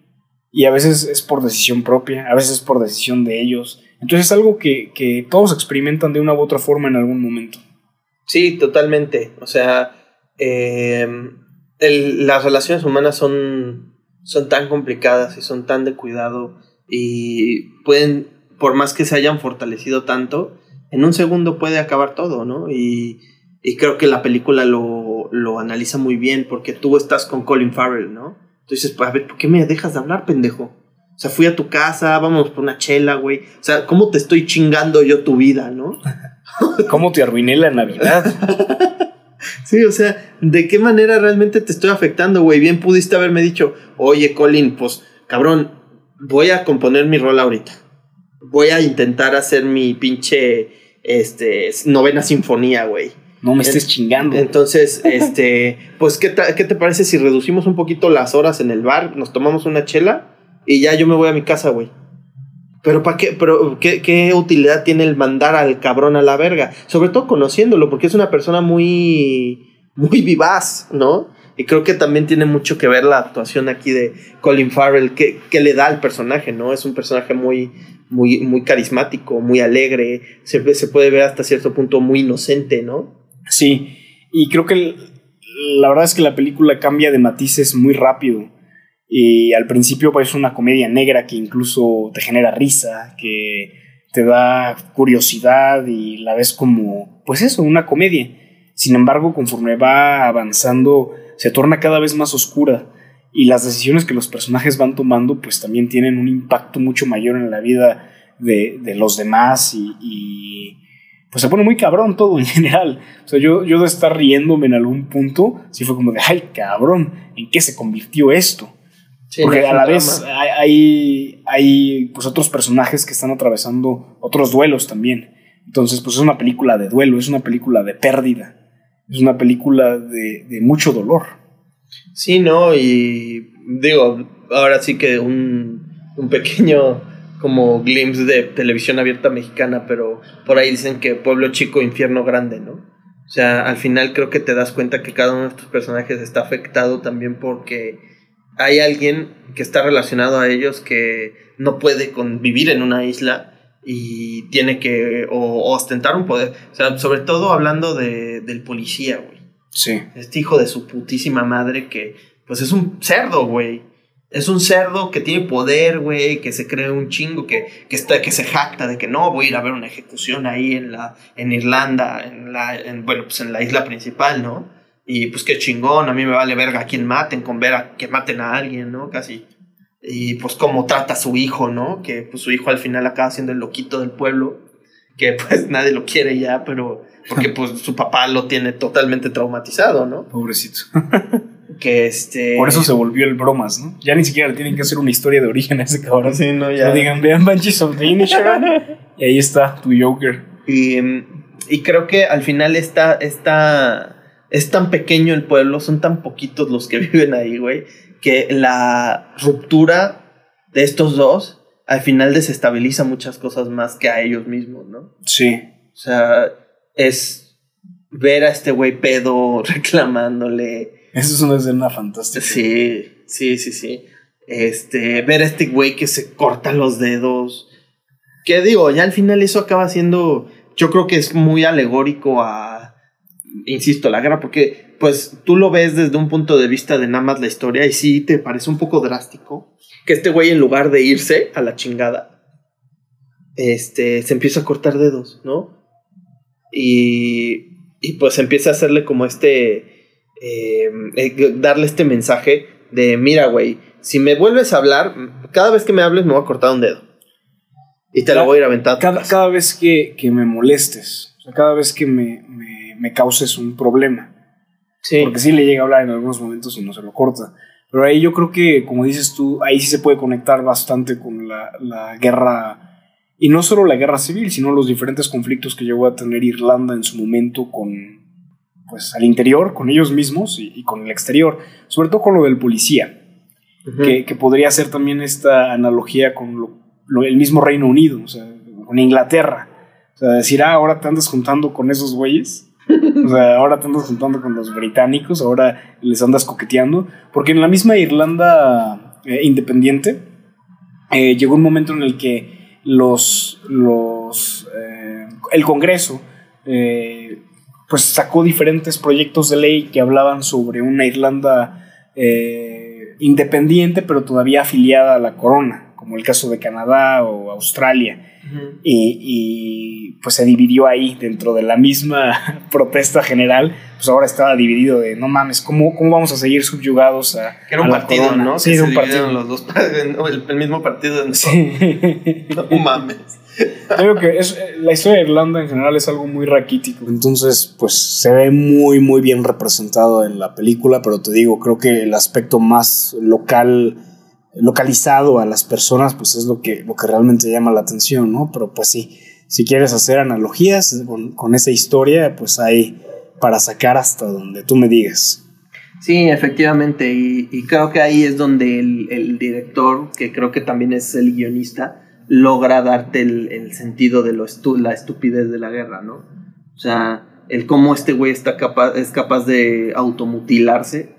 y a veces es por decisión propia, a veces es por decisión de ellos, entonces es algo que, que todos experimentan de una u otra forma en algún momento. Sí, totalmente. O sea, eh, las relaciones humanas son, son tan complicadas y son tan de cuidado y pueden, por más que se hayan fortalecido tanto, en un segundo puede acabar todo, ¿no? Y, creo que la película lo, lo, analiza muy bien porque tú estás con Colin Farrell, ¿no? Entonces, a ver, ¿por qué me dejas de hablar, pendejo? O sea, fui a tu casa, vamos por una chela, güey. O sea, ¿cómo te estoy chingando yo tu vida, no? [laughs] ¿Cómo te arruiné la Navidad? [laughs] sí, o sea, ¿de qué manera realmente te estoy afectando, güey? Bien pudiste haberme dicho, oye, Colin, pues, cabrón, voy a componer mi rol ahorita. Voy a intentar hacer mi pinche, este, novena sinfonía, güey. No me estés chingando. Entonces, [laughs] este, pues, ¿qué, ¿qué te parece si reducimos un poquito las horas en el bar? Nos tomamos una chela y ya yo me voy a mi casa, güey. Pero ¿para qué? Pero ¿qué, ¿qué, utilidad tiene el mandar al cabrón a la verga? Sobre todo conociéndolo, porque es una persona muy, muy vivaz, ¿no? Y creo que también tiene mucho que ver la actuación aquí de Colin Farrell, que, le da al personaje, ¿no? Es un personaje muy, muy, muy carismático, muy alegre, se, se puede ver hasta cierto punto muy inocente, ¿no? Sí, y creo que la verdad es que la película cambia de matices muy rápido. Y al principio pues, es una comedia negra que incluso te genera risa, que te da curiosidad y la ves como, pues eso, una comedia. Sin embargo, conforme va avanzando, se torna cada vez más oscura y las decisiones que los personajes van tomando pues también tienen un impacto mucho mayor en la vida de, de los demás y, y, pues se pone muy cabrón todo en [laughs] general. O sea, yo, yo de estar riéndome en algún punto, sí fue como de, ay cabrón, ¿en qué se convirtió esto? Porque a la vez hay, hay, pues otros personajes que están atravesando otros duelos también. Entonces, pues es una película de duelo, es una película de pérdida, es una película de, mucho dolor. Sí, no, y digo, ahora sí que un, un pequeño como glimpse de televisión abierta mexicana, pero por ahí dicen que pueblo chico, infierno grande, ¿no? O sea, al final creo que te das cuenta que cada uno de estos personajes está afectado también porque hay alguien que está relacionado a ellos que no puede convivir en una isla y tiene que o, ostentar un poder. O sea, sobre todo hablando de, del policía, güey. Sí. Este hijo de su putísima madre que, pues es un cerdo, güey. Es un cerdo que tiene poder, güey, que se cree un chingo, que, que, está, que se jacta de que no, voy a ir a ver una ejecución ahí en, la, en Irlanda, en la, en, bueno, pues en la isla principal, ¿no? Y pues qué chingón, a mí me vale verga a quien maten, con ver a que maten a alguien, ¿no? Casi. Y pues cómo trata a su hijo, ¿no? Que pues su hijo al final acaba siendo el loquito del pueblo, que [laughs] pues nadie lo quiere ya, pero porque [laughs] pues su papá lo tiene totalmente traumatizado, ¿no? Pobrecito. que este... Por eso se volvió el bromas, ¿no? Ya ni siquiera le tienen que hacer una historia de origen a ese cabrón. Sí, no, ya. No digan, vean Banshees of the [laughs] y ahí está tu Joker. Y, y creo que al final esta, esta es tan pequeño el pueblo, son tan poquitos los que viven ahí, güey, que la ruptura de estos dos al final desestabiliza muchas cosas más que a ellos mismos, ¿no? Sí. O sea, es ver a este güey pedo [laughs] reclamándole. Eso es una escena fantástica. Sí, sí, sí, sí. Este, ver a este güey que se corta los dedos. ¿Qué digo? Ya al final eso acaba siendo. Yo creo que es muy alegórico a insisto, la guerra, porque pues tú lo ves desde un punto de vista de nada más la historia y sí te parece un poco drástico que este güey en lugar de irse a la chingada, este, se empieza a cortar dedos, ¿no? Y, y pues empieza a hacerle como este, em, eh, darle este mensaje de, mira, güey, si me vuelves a hablar, cada vez que me hables me voy a cortar un dedo. Y te lo voy a ir a aventar. Cada, cada vez que, que, me molestes, o sea, cada vez que me, me me causes un problema. Sí. Porque sí le llega a hablar en algunos momentos y no se lo corta. Pero ahí yo creo que, como dices tú, ahí sí se puede conectar bastante con la, la guerra, y no solo la guerra civil, sino los diferentes conflictos que llegó a tener Irlanda en su momento con, pues, al interior, con ellos mismos y, y con el exterior, sobre todo con lo del policía, uh -huh. que, que, podría ser también esta analogía con lo, lo, el mismo Reino Unido, o sea, con Inglaterra. O sea, decir, ah, ahora te andas juntando con esos güeyes. O sea, ahora te andas juntando con los británicos, ahora les andas coqueteando. Porque en la misma Irlanda eh, independiente eh, llegó un momento en el que los. los eh, el Congreso pues sacó diferentes proyectos de ley que hablaban sobre una Irlanda independiente, pero todavía afiliada a la corona como el caso de Canadá o Australia. y, y, pues se dividió ahí dentro de la misma [laughs] protesta general, pues ahora estaba dividido de no mames, ¿cómo, cómo vamos a seguir subyugados a... Era un partido, ¿no? Sí, de un partido. Los dos, el, el mismo partido. ¿no? Sí. [laughs] no mames. Creo que es, la historia de Irlanda en general es algo muy raquítico. Entonces, pues se ve muy, muy bien representado en la película, pero te digo, creo que el aspecto más local, localizado a las personas, pues es lo que, lo que realmente llama la atención, ¿no? Pero pues sí, si quieres hacer analogías con, con esa historia, pues hay para sacar hasta donde tú me digas. Sí, efectivamente, y, y creo que ahí es donde el, el director, que creo que también es el guionista, logra darte el, sentido de lo la estupidez de la guerra, ¿no? O sea, el cómo este güey está capaz, es capaz de automutilarse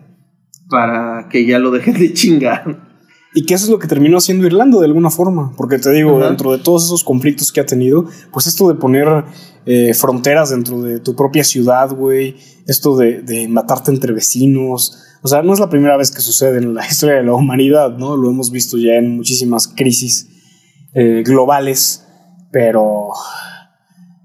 para que ya lo dejen de chingar. Y que eso es lo que terminó haciendo Irlanda de alguna forma, porque te digo, dentro de todos esos conflictos que ha tenido, pues esto de poner eh, fronteras dentro de tu propia ciudad, güey, esto de, de, matarte entre vecinos, o sea, no es la primera vez que sucede en la [laughs] historia de la humanidad, ¿no? Lo hemos visto ya en muchísimas crisis eh, globales, pero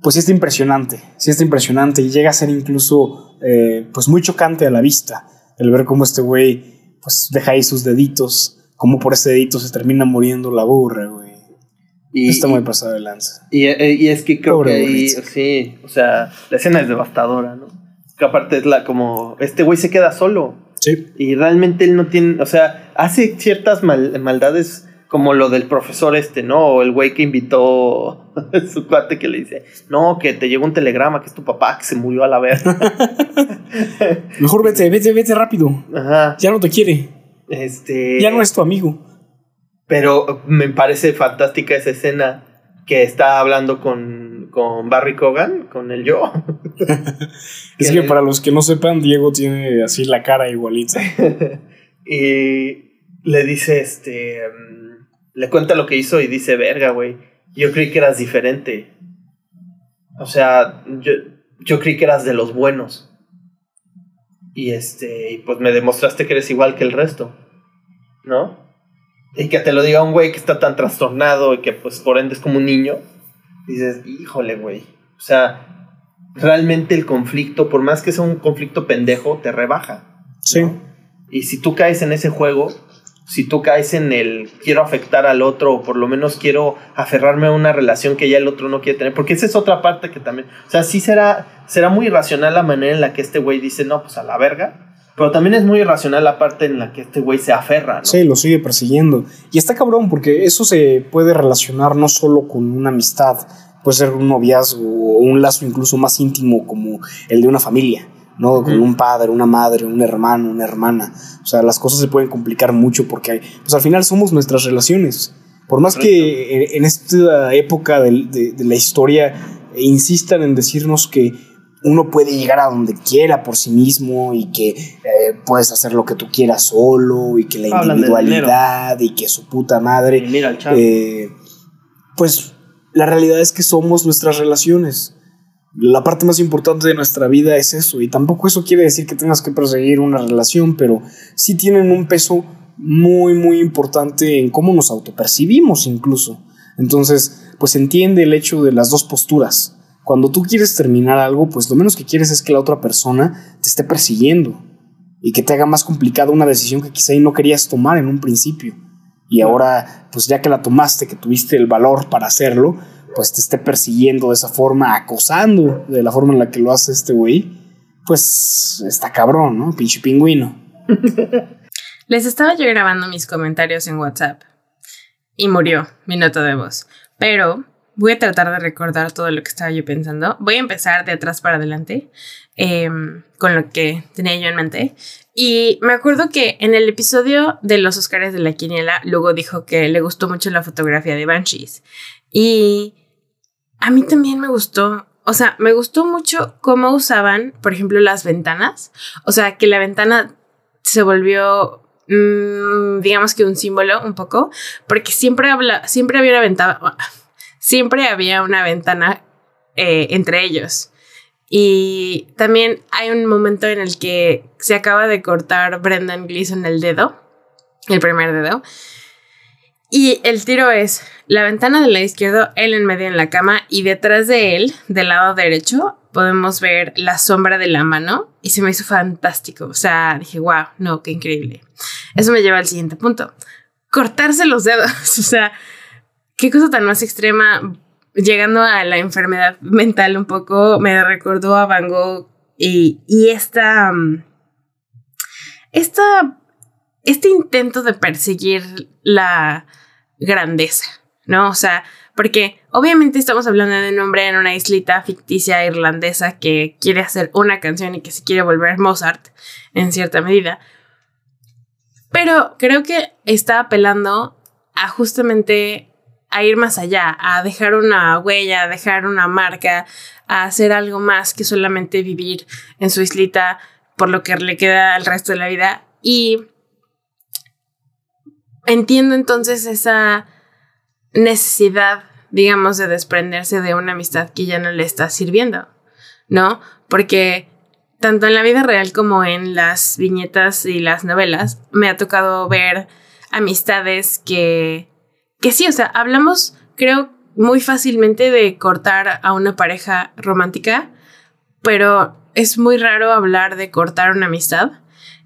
pues sí está impresionante, sí está impresionante y llega a ser incluso eh, pues muy chocante a la vista el ver cómo este güey pues deja ahí sus deditos, como por ese dedito se termina muriendo la burra, güey. Y, está muy pasado de lanza. Y, eh, y, es que creo que ahí, sí, o sea, la escena es devastadora, ¿no? Que aparte es la como, este güey se queda solo. Sí. Y realmente él no tiene, o sea, hace ciertas maldades como lo del profesor este, ¿no? O el güey que invitó [laughs] su cuate que le dice, no, que te llegó un telegrama, que es tu papá que se murió a la vez. [laughs] Mejor vete, vete, vete rápido. Ajá. Ya no te quiere. Este. Ya no es tu amigo. Pero me parece fantástica esa escena que está hablando con, con Barry Cogan, con el yo. [laughs] es que para los que no sepan, Diego tiene así la cara igualita. [laughs] y le dice este le cuenta lo que hizo y dice, verga, güey, yo creí que eras diferente. O sea, yo, yo creí que eras de los buenos. Y este, pues me demostraste que eres igual que el resto. ¿No? Y que te lo diga un güey que está tan trastornado y que pues por ende es como un niño. Dices, híjole, güey. O sea, realmente el conflicto, por más que sea un conflicto pendejo, te rebaja. Sí. Y si tú caes en ese juego, si tú caes en el quiero afectar al otro o por lo menos quiero aferrarme a una relación que ya el otro no quiere tener, porque esa es otra parte que también, o sea, sí será, será muy irracional la manera en la que este güey dice, no, pues a la verga, pero también es muy irracional la parte en la que este güey se aferra, ¿no? Sí, lo sigue persiguiendo. Y está cabrón porque eso se puede relacionar no solo con una amistad, puede ser un noviazgo o un lazo incluso más íntimo como el de una familia. ¿no? Con un padre, una madre, un hermano, una hermana. O sea, las cosas se pueden complicar mucho porque pues al final somos nuestras relaciones. Por más que en, esta época de, la historia insistan en decirnos que uno puede llegar a donde quiera por sí mismo y que eh, puedes hacer lo que tú quieras solo y que la individualidad y que su puta madre. Eh, pues la realidad es que somos nuestras relaciones la parte más importante de nuestra vida es eso. Y tampoco eso quiere decir que tengas que perseguir una relación, pero sí tienen un peso muy, muy importante en cómo nos autopercibimos incluso. Entonces, pues entiende el hecho de las dos posturas. Cuando tú quieres terminar algo, pues lo menos que quieres es que la otra persona te esté persiguiendo y que te haga más complicada una decisión que quizá no querías tomar en un principio. Y ahora, pues ya que la tomaste, que tuviste el valor para hacerlo, pues te esté persiguiendo de esa forma, acosando de la forma en la que lo hace este güey, pues está cabrón, ¿no? Pinche pingüino. [laughs] Les estaba yo grabando mis comentarios en WhatsApp y murió mi nota de voz. Pero voy a tratar de recordar todo lo que estaba yo pensando. Voy a empezar de atrás para adelante em, con lo que tenía yo en mente. Y me acuerdo que en el episodio de los Oscars de la Quiniela, luego dijo que le gustó mucho la fotografía de Banshees. Y a mí también me gustó, o sea, me gustó mucho cómo usaban, por ejemplo, las ventanas. O sea, que la ventana se volvió, mm, digamos que un símbolo un poco, porque siempre, habla, siempre había una ventana, siempre había una ventana eh, entre ellos. Y también hay un momento en el que se acaba de cortar Brendan Gleeson el dedo, el primer dedo. Y el tiro es la ventana del lado izquierdo, él en medio en la cama y detrás de él, del lado derecho, podemos ver la sombra de la mano y se me hizo fantástico. O sea, dije, wow, no, qué increíble. Eso me lleva al siguiente punto. Cortarse los dedos. [laughs] O sea, qué cosa tan más extrema. Llegando a la enfermedad mental un poco, me recordó a Van Gogh y, esta, mm, esta, este intento de perseguir la grandeza, ¿no? O sea, porque obviamente estamos hablando de un hombre en una islita ficticia irlandesa que quiere hacer una canción y que se quiere volver Mozart en cierta medida. Pero creo que está apelando a justamente a ir más allá, a dejar una huella, a dejar una marca, a hacer algo más que solamente vivir en su islita por lo que le queda al resto de la vida. Y entiendo entonces esa necesidad, digamos, de desprenderse de una amistad que ya no le está sirviendo, ¿no? Porque tanto en la vida real como en las viñetas y las novelas me ha tocado ver amistades que, que sí, o sea, hablamos, creo, muy fácilmente de cortar a una pareja romántica, pero es muy raro hablar de cortar una amistad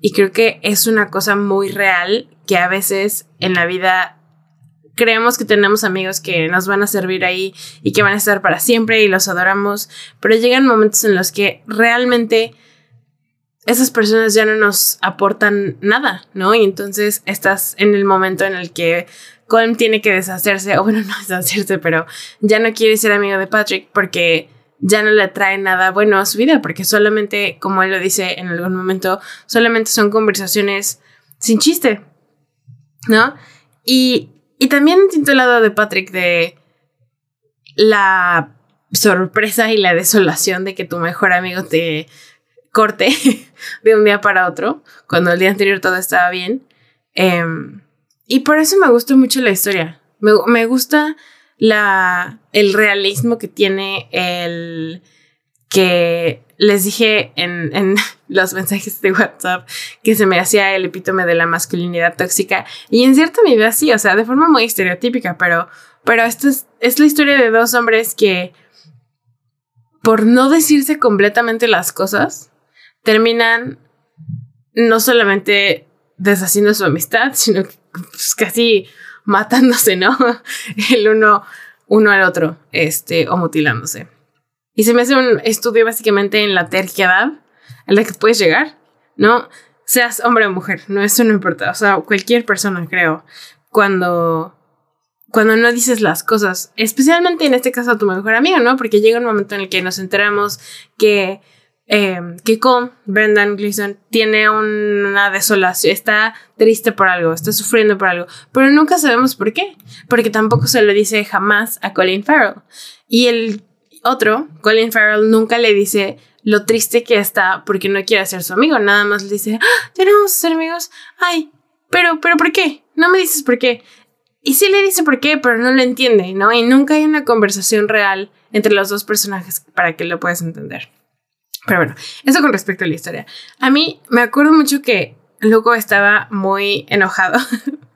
y creo que es una cosa muy real que a veces en la vida creemos que tenemos amigos que nos van a servir ahí y que van a estar para siempre y los adoramos, pero llegan momentos en los que realmente esas personas ya no nos aportan nada, ¿no? Y entonces estás en el momento en el que Colm tiene que deshacerse, o bueno, [laughs] no deshacerse, pero ya no quiere ser amigo de Patrick porque ya no le trae nada bueno a su vida, porque solamente, como él lo dice en algún momento, solamente son conversaciones sin chiste, ¿no? Y y también entiendo el lado de Patrick de la sorpresa y la desolación de que tu mejor amigo te corte [laughs] [laughs] de un día para otro, cuando el día anterior todo estaba bien. Em, y por eso me gustó mucho la historia. Me, me gusta la, el realismo que tiene el que les dije en, en, [laughs] los mensajes de WhatsApp que se me hacía el epítome de la masculinidad tóxica. Y en cierta medida sí, o sea, de forma muy estereotípica, pero, pero esto es, es la historia de dos hombres que, por no decirse completamente las cosas, terminan no solamente deshaciendo su amistad, [laughs] sino pues, casi matándose, ¿no? [laughs] El uno, uno al otro, este, o mutilándose. Y se me hace un estudio básicamente en la terquedad en la que puedes llegar, ¿no? Seas hombre o mujer, no, eso no importa. O sea, cualquier persona, creo, cuando, cuando no dices las cosas, especialmente en este caso a tu mejor amigo, ¿no? Porque llega un momento en el que nos enteramos que, eh, con Brendan Gleeson tiene una desolación, está triste por algo, está sufriendo por algo, pero nunca sabemos por qué, porque tampoco se lo dice jamás a Colin Farrell. Y el otro, Colin Farrell, nunca le dice lo triste que está porque no quiere ser su amigo. Nada más le dice, ah, ya ser amigos. Ay, pero, pero ¿por qué? No me dices por qué. Y sí le dice por qué, pero no lo entiende, ¿no? Y nunca hay una conversación real entre los dos personajes para que lo puedas entender. Pero bueno, eso con respecto a la historia. A mí me acuerdo mucho que Lugo estaba muy enojado [laughs]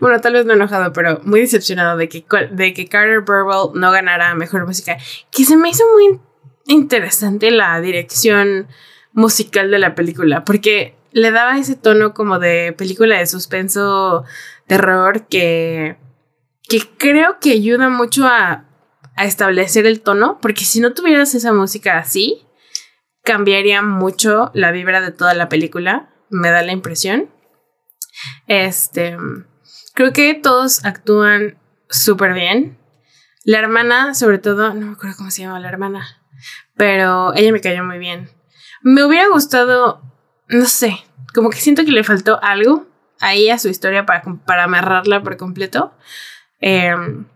bueno, tal vez no enojado, pero muy decepcionado de que, de que Carter Burwell no ganara mejor música. Que se me hizo muy interesante la dirección musical de la película, porque le daba ese tono como de película de suspenso, terror, que, que creo que ayuda mucho a, a establecer el tono, porque si no tuvieras esa música así, cambiaría mucho la vibra de toda la película, me da la impresión. Este, Creo que todos actúan súper bien. La hermana, sobre todo, no me acuerdo cómo se llama la hermana, pero ella me cayó muy bien. Me hubiera gustado, no sé, como que siento que le faltó algo ahí a su historia para, para amarrarla por completo. Em,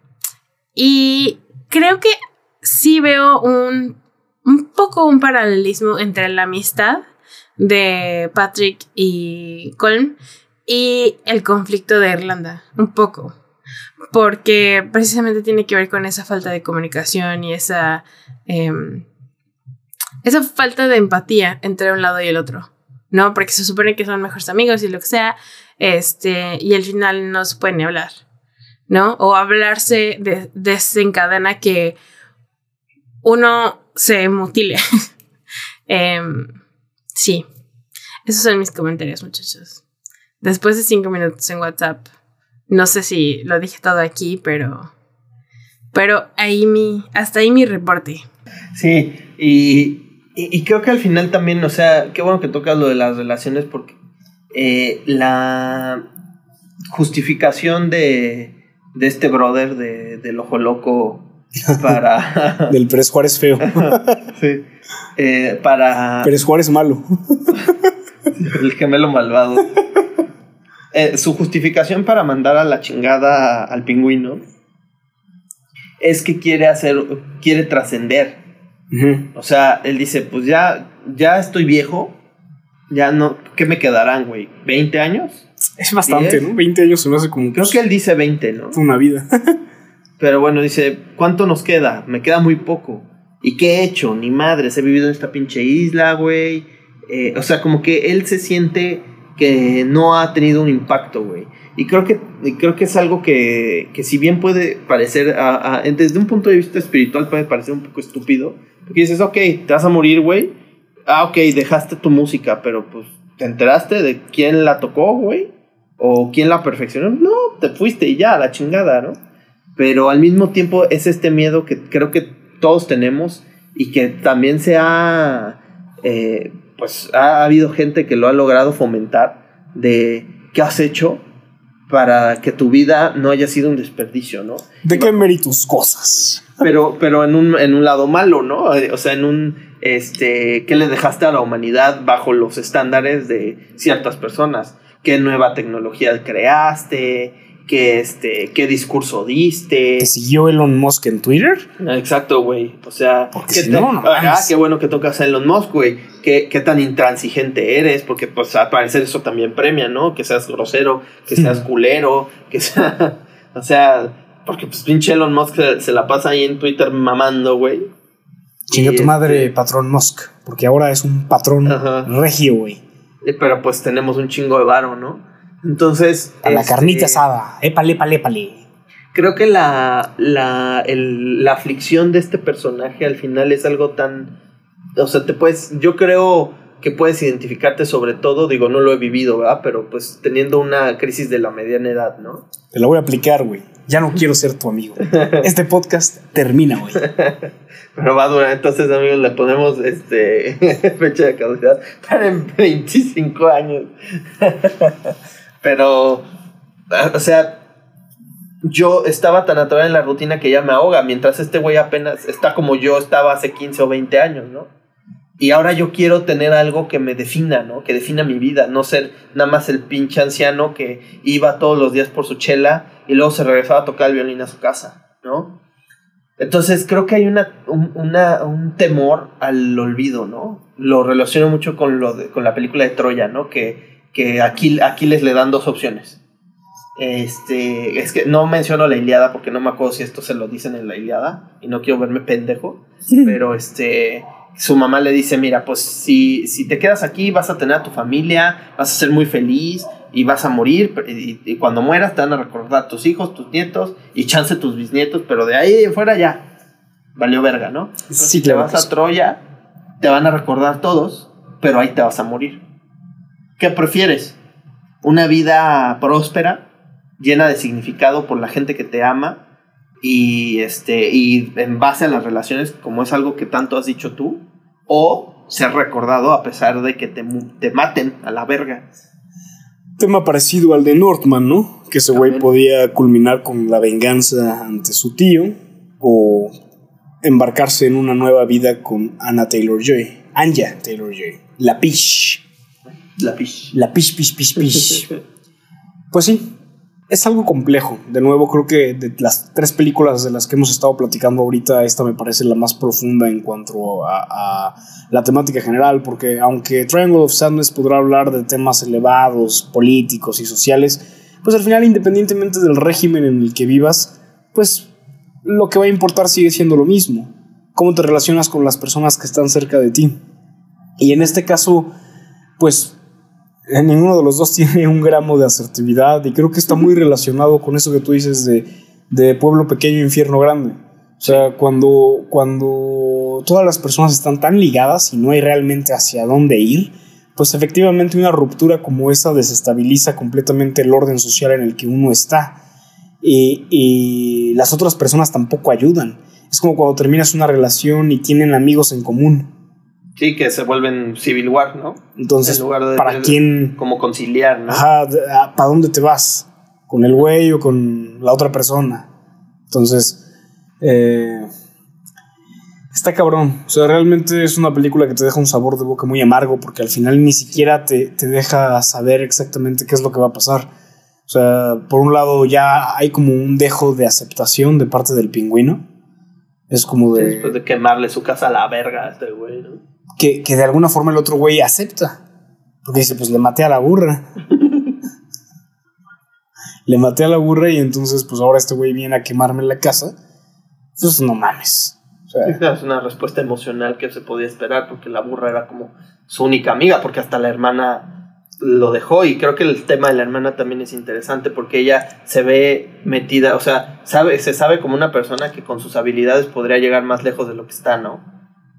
y creo que sí veo un, un poco un paralelismo entre la amistad de Patrick y Colm y el conflicto de Irlanda, un poco, porque precisamente tiene que ver con esa falta de comunicación y esa, em, esa falta de empatía entre un lado y el otro, ¿no? Porque se supone que son mejores amigos y lo que sea, este, y al final no se pueden ni hablar. ¿no? O hablarse de, desencadena que uno se mutile. [laughs] Em, sí, esos son mis comentarios, muchachos. Después de cinco minutos en WhatsApp, no sé si lo dije todo aquí, pero, pero ahí mi, hasta ahí mi reporte. Sí, y, y, creo que al final también, o sea, qué bueno que tocas lo de las relaciones porque eh, la justificación de, de este brother de, del ojo loco para... [laughs] Del Pérez Juárez feo. [laughs] sí. Eh, para... Pérez Juárez malo. [laughs] el gemelo malvado. Eh, su justificación para mandar a la chingada al pingüino es que quiere hacer, quiere trascender. O sea, él dice, pues ya, ya estoy viejo, ya no, ¿qué me quedarán, güey? ¿20 años? Es bastante, ¿no? 20 años se me hace como... Creo que él dice 20, ¿no? Una vida. Pero bueno, dice, ¿cuánto nos queda? Me queda muy poco. ¿Y qué he hecho? Ni madres, he vivido en esta pinche isla, güey. Eh, o sea, como que él se siente que no ha tenido un impacto, güey. Y creo que, creo que es algo que, que si bien puede parecer, desde un punto de vista espiritual puede parecer un poco estúpido. Porque dices, ok, te vas a morir, güey. Ah, ok, dejaste tu música, pero pues, ¿te enteraste de quién la tocó, güey? ¿O quién la perfeccionó? No, te fuiste y ya, la chingada, ¿no? Pero al mismo tiempo es este miedo que creo que todos tenemos y que también se ha... Eh, pues ha habido gente que lo ha logrado fomentar de qué has hecho para que tu vida no haya sido un desperdicio, ¿no? ¿De qué méritos cosas? Pero, pero en un, en un lado malo, ¿no? O sea, en un, este, ¿qué le dejaste a la humanidad bajo los estándares de ciertas personas? ¿Qué nueva tecnología creaste? Qué, este, qué discurso diste. ¿Te siguió Elon Musk en Twitter? Exacto, güey. O sea, qué, no, qué bueno que tocas a Elon Musk, güey. Qué, qué, tan intransigente eres, porque pues al parecer eso también premia, ¿no? Que seas grosero, que seas culero, que sea... [laughs] o sea, porque pues pinche Elon Musk se, la pasa ahí en Twitter mamando, güey. Chinga tu madre, este patrón Musk, porque ahora es un patrón regio, güey. Eh, pero pues tenemos un chingo de varo, ¿no? Entonces. A la carnita este, asada. Épale, épale, épale. Creo que la, la, la aflicción de este personaje al final es algo tan. O sea, te puedes. Yo creo que puedes identificarte sobre todo, digo, no lo he vivido, ¿verdad? Pero pues teniendo una crisis de la mediana edad, ¿no? Te la voy a aplicar, güey. Ya no quiero ser tu amigo. [laughs] Este podcast termina, güey. [laughs] Pero va a durar, entonces, amigos, le ponemos este [laughs] fecha de caducidad para en 25 años. Pero, o sea, yo estaba tan atrás en la rutina que ya me ahoga, mientras este güey apenas está como yo estaba hace 15 o 20 años, ¿no? Y ahora yo quiero tener algo que me defina, ¿no? Que defina mi vida, no ser nada más el pinche anciano que iba todos los días por su chela y luego se regresaba a tocar el violín a su casa, ¿no? Entonces creo que hay una, un, un temor al olvido, ¿no? Lo relaciono mucho con, lo de, con la película de Troya, ¿no? Que que aquí, Aquiles le dan dos opciones. Este, es que no menciono la Iliada porque no me acuerdo si esto se lo dicen en la Iliada y no quiero verme pendejo, [laughs] pero este, su mamá le dice, mira, pues si, si te quedas aquí vas a tener a tu familia, vas a ser muy feliz y vas a morir y, cuando mueras te van a recordar tus hijos, tus nietos y chance tus bisnietos, pero de ahí fuera ya valió verga, ¿no? si te vas a Troya, te van a recordar todos, pero ahí te vas a morir. ¿Qué prefieres? ¿Una vida próspera, llena de significado por la gente que te ama y, este, y en base a las relaciones, como es algo que tanto has dicho tú? ¿O ser recordado a pesar de que te, te maten a la verga? Tema parecido al de Northman, ¿no? Que ese güey podía culminar con la venganza ante su tío o embarcarse en una nueva vida con Anna Taylor Joy. Anja Taylor Joy. La Pish. La pish. La pish, pish, pish, pish. pues sí, es algo complejo. De nuevo, creo que de las tres películas de las que hemos estado platicando ahorita, esta me parece la más profunda en cuanto a, la temática general, porque aunque Triangle of Sadness podrá hablar de temas elevados, políticos y sociales, pues al final, independientemente del régimen en el que vivas, pues lo que va a importar sigue siendo lo mismo. Cómo te relacionas con las personas que están cerca de ti. Y en este caso, pues ninguno de los dos [laughs] tiene un gramo de asertividad y creo que está muy relacionado con eso que tú dices de, de pueblo pequeño, infierno grande. O sea, cuando, cuando todas las personas están tan ligadas y no hay realmente hacia dónde ir, pues efectivamente una ruptura como esa desestabiliza completamente el orden social en el que uno está. Y, y las otras personas tampoco ayudan. Es como cuando terminas una relación y tienen amigos en común. Sí, que se vuelven civil war, ¿no? Entonces, En lugar de- ¿para quién? Como conciliar, ¿no? Ajá, ¿para dónde te vas? ¿Con el güey o con la otra persona? Entonces, eh, está cabrón. O sea, realmente es una película que te deja un sabor de boca muy amargo porque al final ni siquiera te, te deja saber exactamente qué es lo que va a pasar. O sea, por un lado ya hay como un dejo de aceptación de parte del pingüino. Es como de... Después de quemarle su casa a la verga a este güey, ¿no? Que, que de alguna forma el otro güey acepta. Porque dice, pues le maté a la burra. [laughs] le maté a la burra y entonces pues ahora este güey viene a quemarme la casa. Pues no mames. O sea, Es una respuesta emocional que se podía esperar porque la burra era como su única amiga, porque hasta la hermana lo dejó y creo que el tema de la hermana también es interesante porque ella se ve metida, o sea, sabe, se sabe como una persona que con sus habilidades podría llegar más lejos de lo que está, ¿no?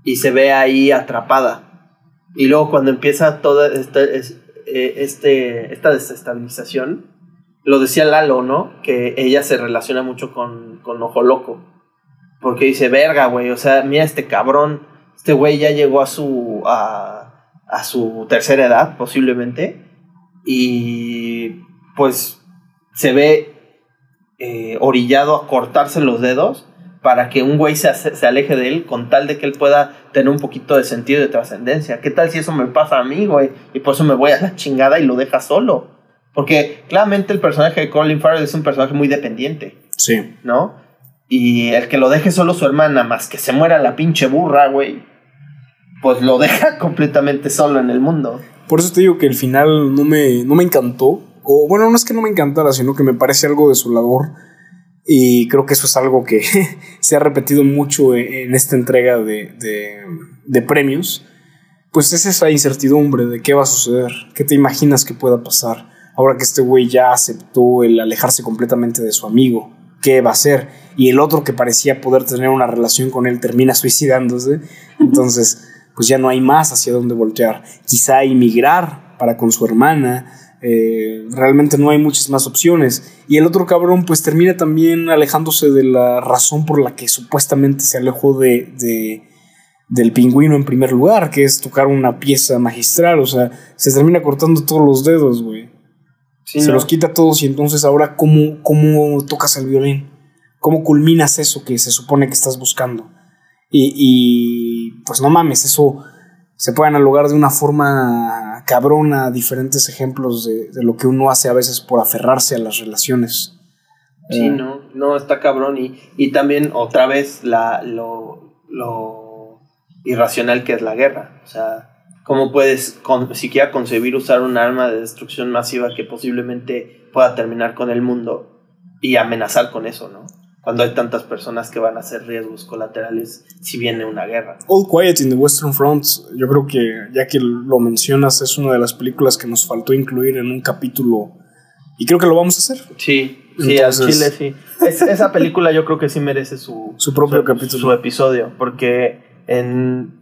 Y se ve ahí atrapada. Y luego cuando empieza toda esta, es- eh, este, esta desestabilización, lo decía Lalo, ¿no? Que ella se relaciona mucho con, con Ojo Loco. Porque dice, verga, güey, o sea, mira este cabrón, este güey ya llegó a su, a, a su tercera edad, posiblemente, y pues se ve eh, orillado a cortarse los dedos para que un güey se, se aleje de él con tal de que él pueda tener un poquito de sentido de trascendencia. ¿Qué tal si eso me pasa a mí, güey? Y por eso me voy a la chingada y lo deja solo. Porque claramente el personaje de Colin Farrell es un personaje muy dependiente. sí. ¿no? Y el que lo deje solo su hermana, más que se muera la pinche burra, güey, pues lo deja [laughs] completamente solo en el mundo. Por eso te digo que el final no me, no me encantó. O bueno, no es que no me encantara, sino que me parece algo desolador. Y creo que eso es algo que [laughs] se ha repetido mucho en, en esta entrega de, de, de premios. Pues es esa incertidumbre de qué va a suceder, qué te imaginas que pueda pasar. Ahora que este güey ya aceptó el alejarse completamente de su amigo, ¿qué va a hacer? Y el otro que parecía poder tener una relación con él termina suicidándose. Entonces, pues ya no hay más hacia dónde voltear. Quizá emigrar para con su hermana. Eh, realmente no hay muchas más opciones. Y el otro cabrón pues termina también alejándose de la razón por la que supuestamente se alejó de, de- del pingüino en primer lugar, que es tocar una pieza magistral. O sea, se termina cortando todos los dedos, güey. Sí, se ¿no? los quita todos y entonces ahora ¿cómo, cómo tocas el violín? ¿Cómo culminas eso que se supone que estás buscando? Y, y, pues no mames, eso se puede analogar de una forma cabrona diferentes ejemplos de, de lo que uno hace a veces por aferrarse a las relaciones. Sí, Eh, no, no, está cabrón. Y, y también otra vez la, lo, lo irracional que es la guerra. O sea, ¿cómo puedes con, siquiera concebir usar un arma de destrucción masiva que posiblemente pueda terminar con el mundo y amenazar con eso, ¿no? Cuando hay tantas personas que van a hacer riesgos colaterales si viene una guerra. All Quiet in the Western Front, yo creo que ya que lo mencionas, es una de las películas que nos faltó incluir en un capítulo y creo que lo vamos a hacer. Sí, sí, Entonces- al Chile sí. Es- esa película yo creo que sí merece su, [laughs] Su propio su- capítulo. Su episodio, porque en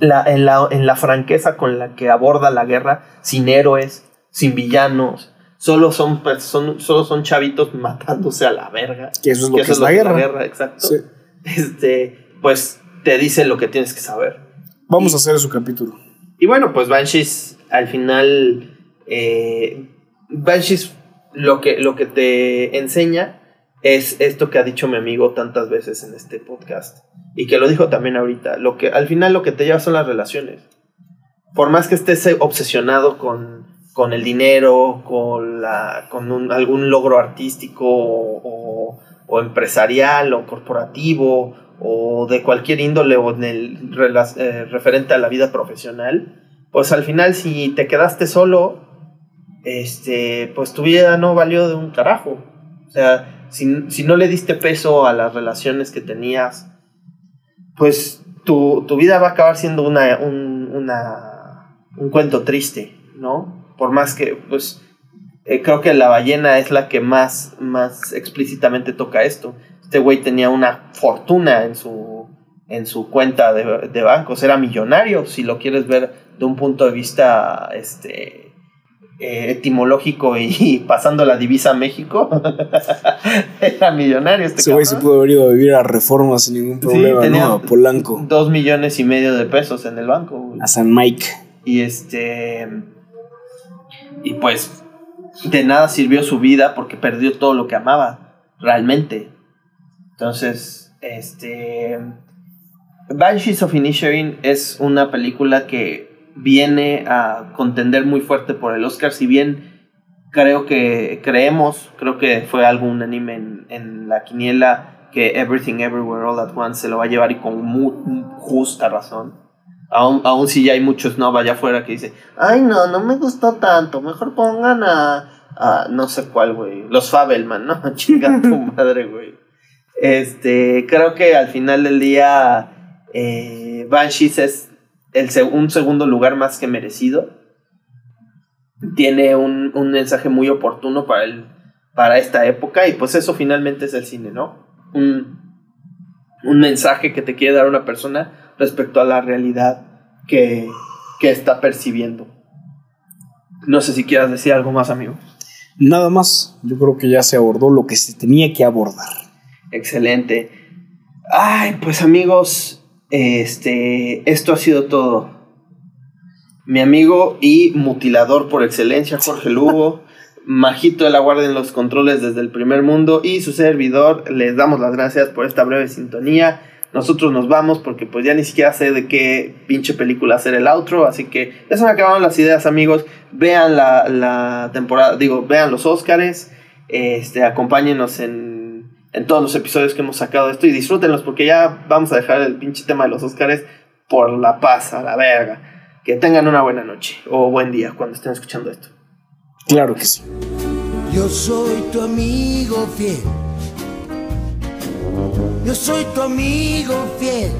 la, en, la, en la franqueza con la que aborda la guerra, sin héroes, sin villanos, solo son, son- solo son chavitos [laughs] matándose a la verga. Que eso es lo Que que, es la guerra. exacto. Sí. Este, pues te dice lo que tienes que saber. Vamos a hacer su capítulo. Y bueno, pues Banshees al final. eh, Banshees lo que, lo que te enseña es esto que ha dicho mi amigo tantas veces en este podcast. Y que lo dijo también ahorita. Lo que, al final lo que te lleva son las relaciones. Por más que estés obsesionado con, con el dinero, con, la, con un- algún logro artístico o, empresarial o corporativo o de cualquier índole o en el eh, referente a la vida profesional, pues al final si te quedaste solo, este, pues tu vida no valió de un carajo. O sea, si, si no le diste peso a las relaciones que tenías, pues tu, tu vida va a acabar siendo una, un, una- un cuento triste, ¿no? Por más que, pues, eh, creo que la ballena es la que más, más explícitamente toca esto. Este güey tenía una fortuna en su, en su cuenta de, de bancos, era millonario, si lo quieres ver de un punto de vista, este, eh, etimológico y, [laughs] pasando la divisa a México, [laughs] era millonario este Ese güey se pudo haber ido a vivir a Reforma sin ningún problema, ¿no? A Polanco. Dos millones y medio de pesos en el banco. A San Mike. Y este... Y pues de nada sirvió su vida porque perdió todo lo que amaba, realmente. Entonces, este... Banshees of Inisherin es una película que viene a contender muy fuerte por el Oscar, si bien creo que creemos, creo que fue algo unánime en, en la quiniela que Everything Everywhere All At Once se lo va a llevar y con muy, justa razón. Aún, aún si ya hay muchos no allá afuera que dice, ay no, no me gustó tanto, mejor pongan a, a no sé cuál, güey, los Fabelman, [laughs] ¿no? Chinga tu [laughs] madre, güey. Este, creo que al final del día, eh, Banshees es el un segundo lugar más que merecido. Tiene un, mensaje muy oportuno para, el, para esta época y pues eso finalmente es el cine, ¿no? Un, mensaje que te quiere dar una persona respecto a la realidad que, que está percibiendo. No sé si quieras decir algo más, amigo. Nada más, yo creo que ya se abordó lo que se tenía que abordar. Excelente. Ay, pues amigos, este, esto ha sido todo. Mi amigo y mutilador por excelencia, Jorge Lugo, [laughs] majito de la guardia en los controles desde el primer mundo y su servidor, les damos las gracias por esta breve sintonía. Nosotros nos vamos porque pues ya ni siquiera sé de qué pinche película hacer el outro, así que ya se me acabaron las ideas amigos, vean la, la temporada, digo, vean los Óscares, este, acompáñenos en en todos los episodios que hemos sacado de esto y disfrútenlos porque ya vamos a dejar el pinche tema de los Oscars por la paz, a la verga. Que tengan una buena noche o buen día cuando estén escuchando esto. Claro que sí. Yo soy tu amigo fiel. Yo soy tu amigo fiel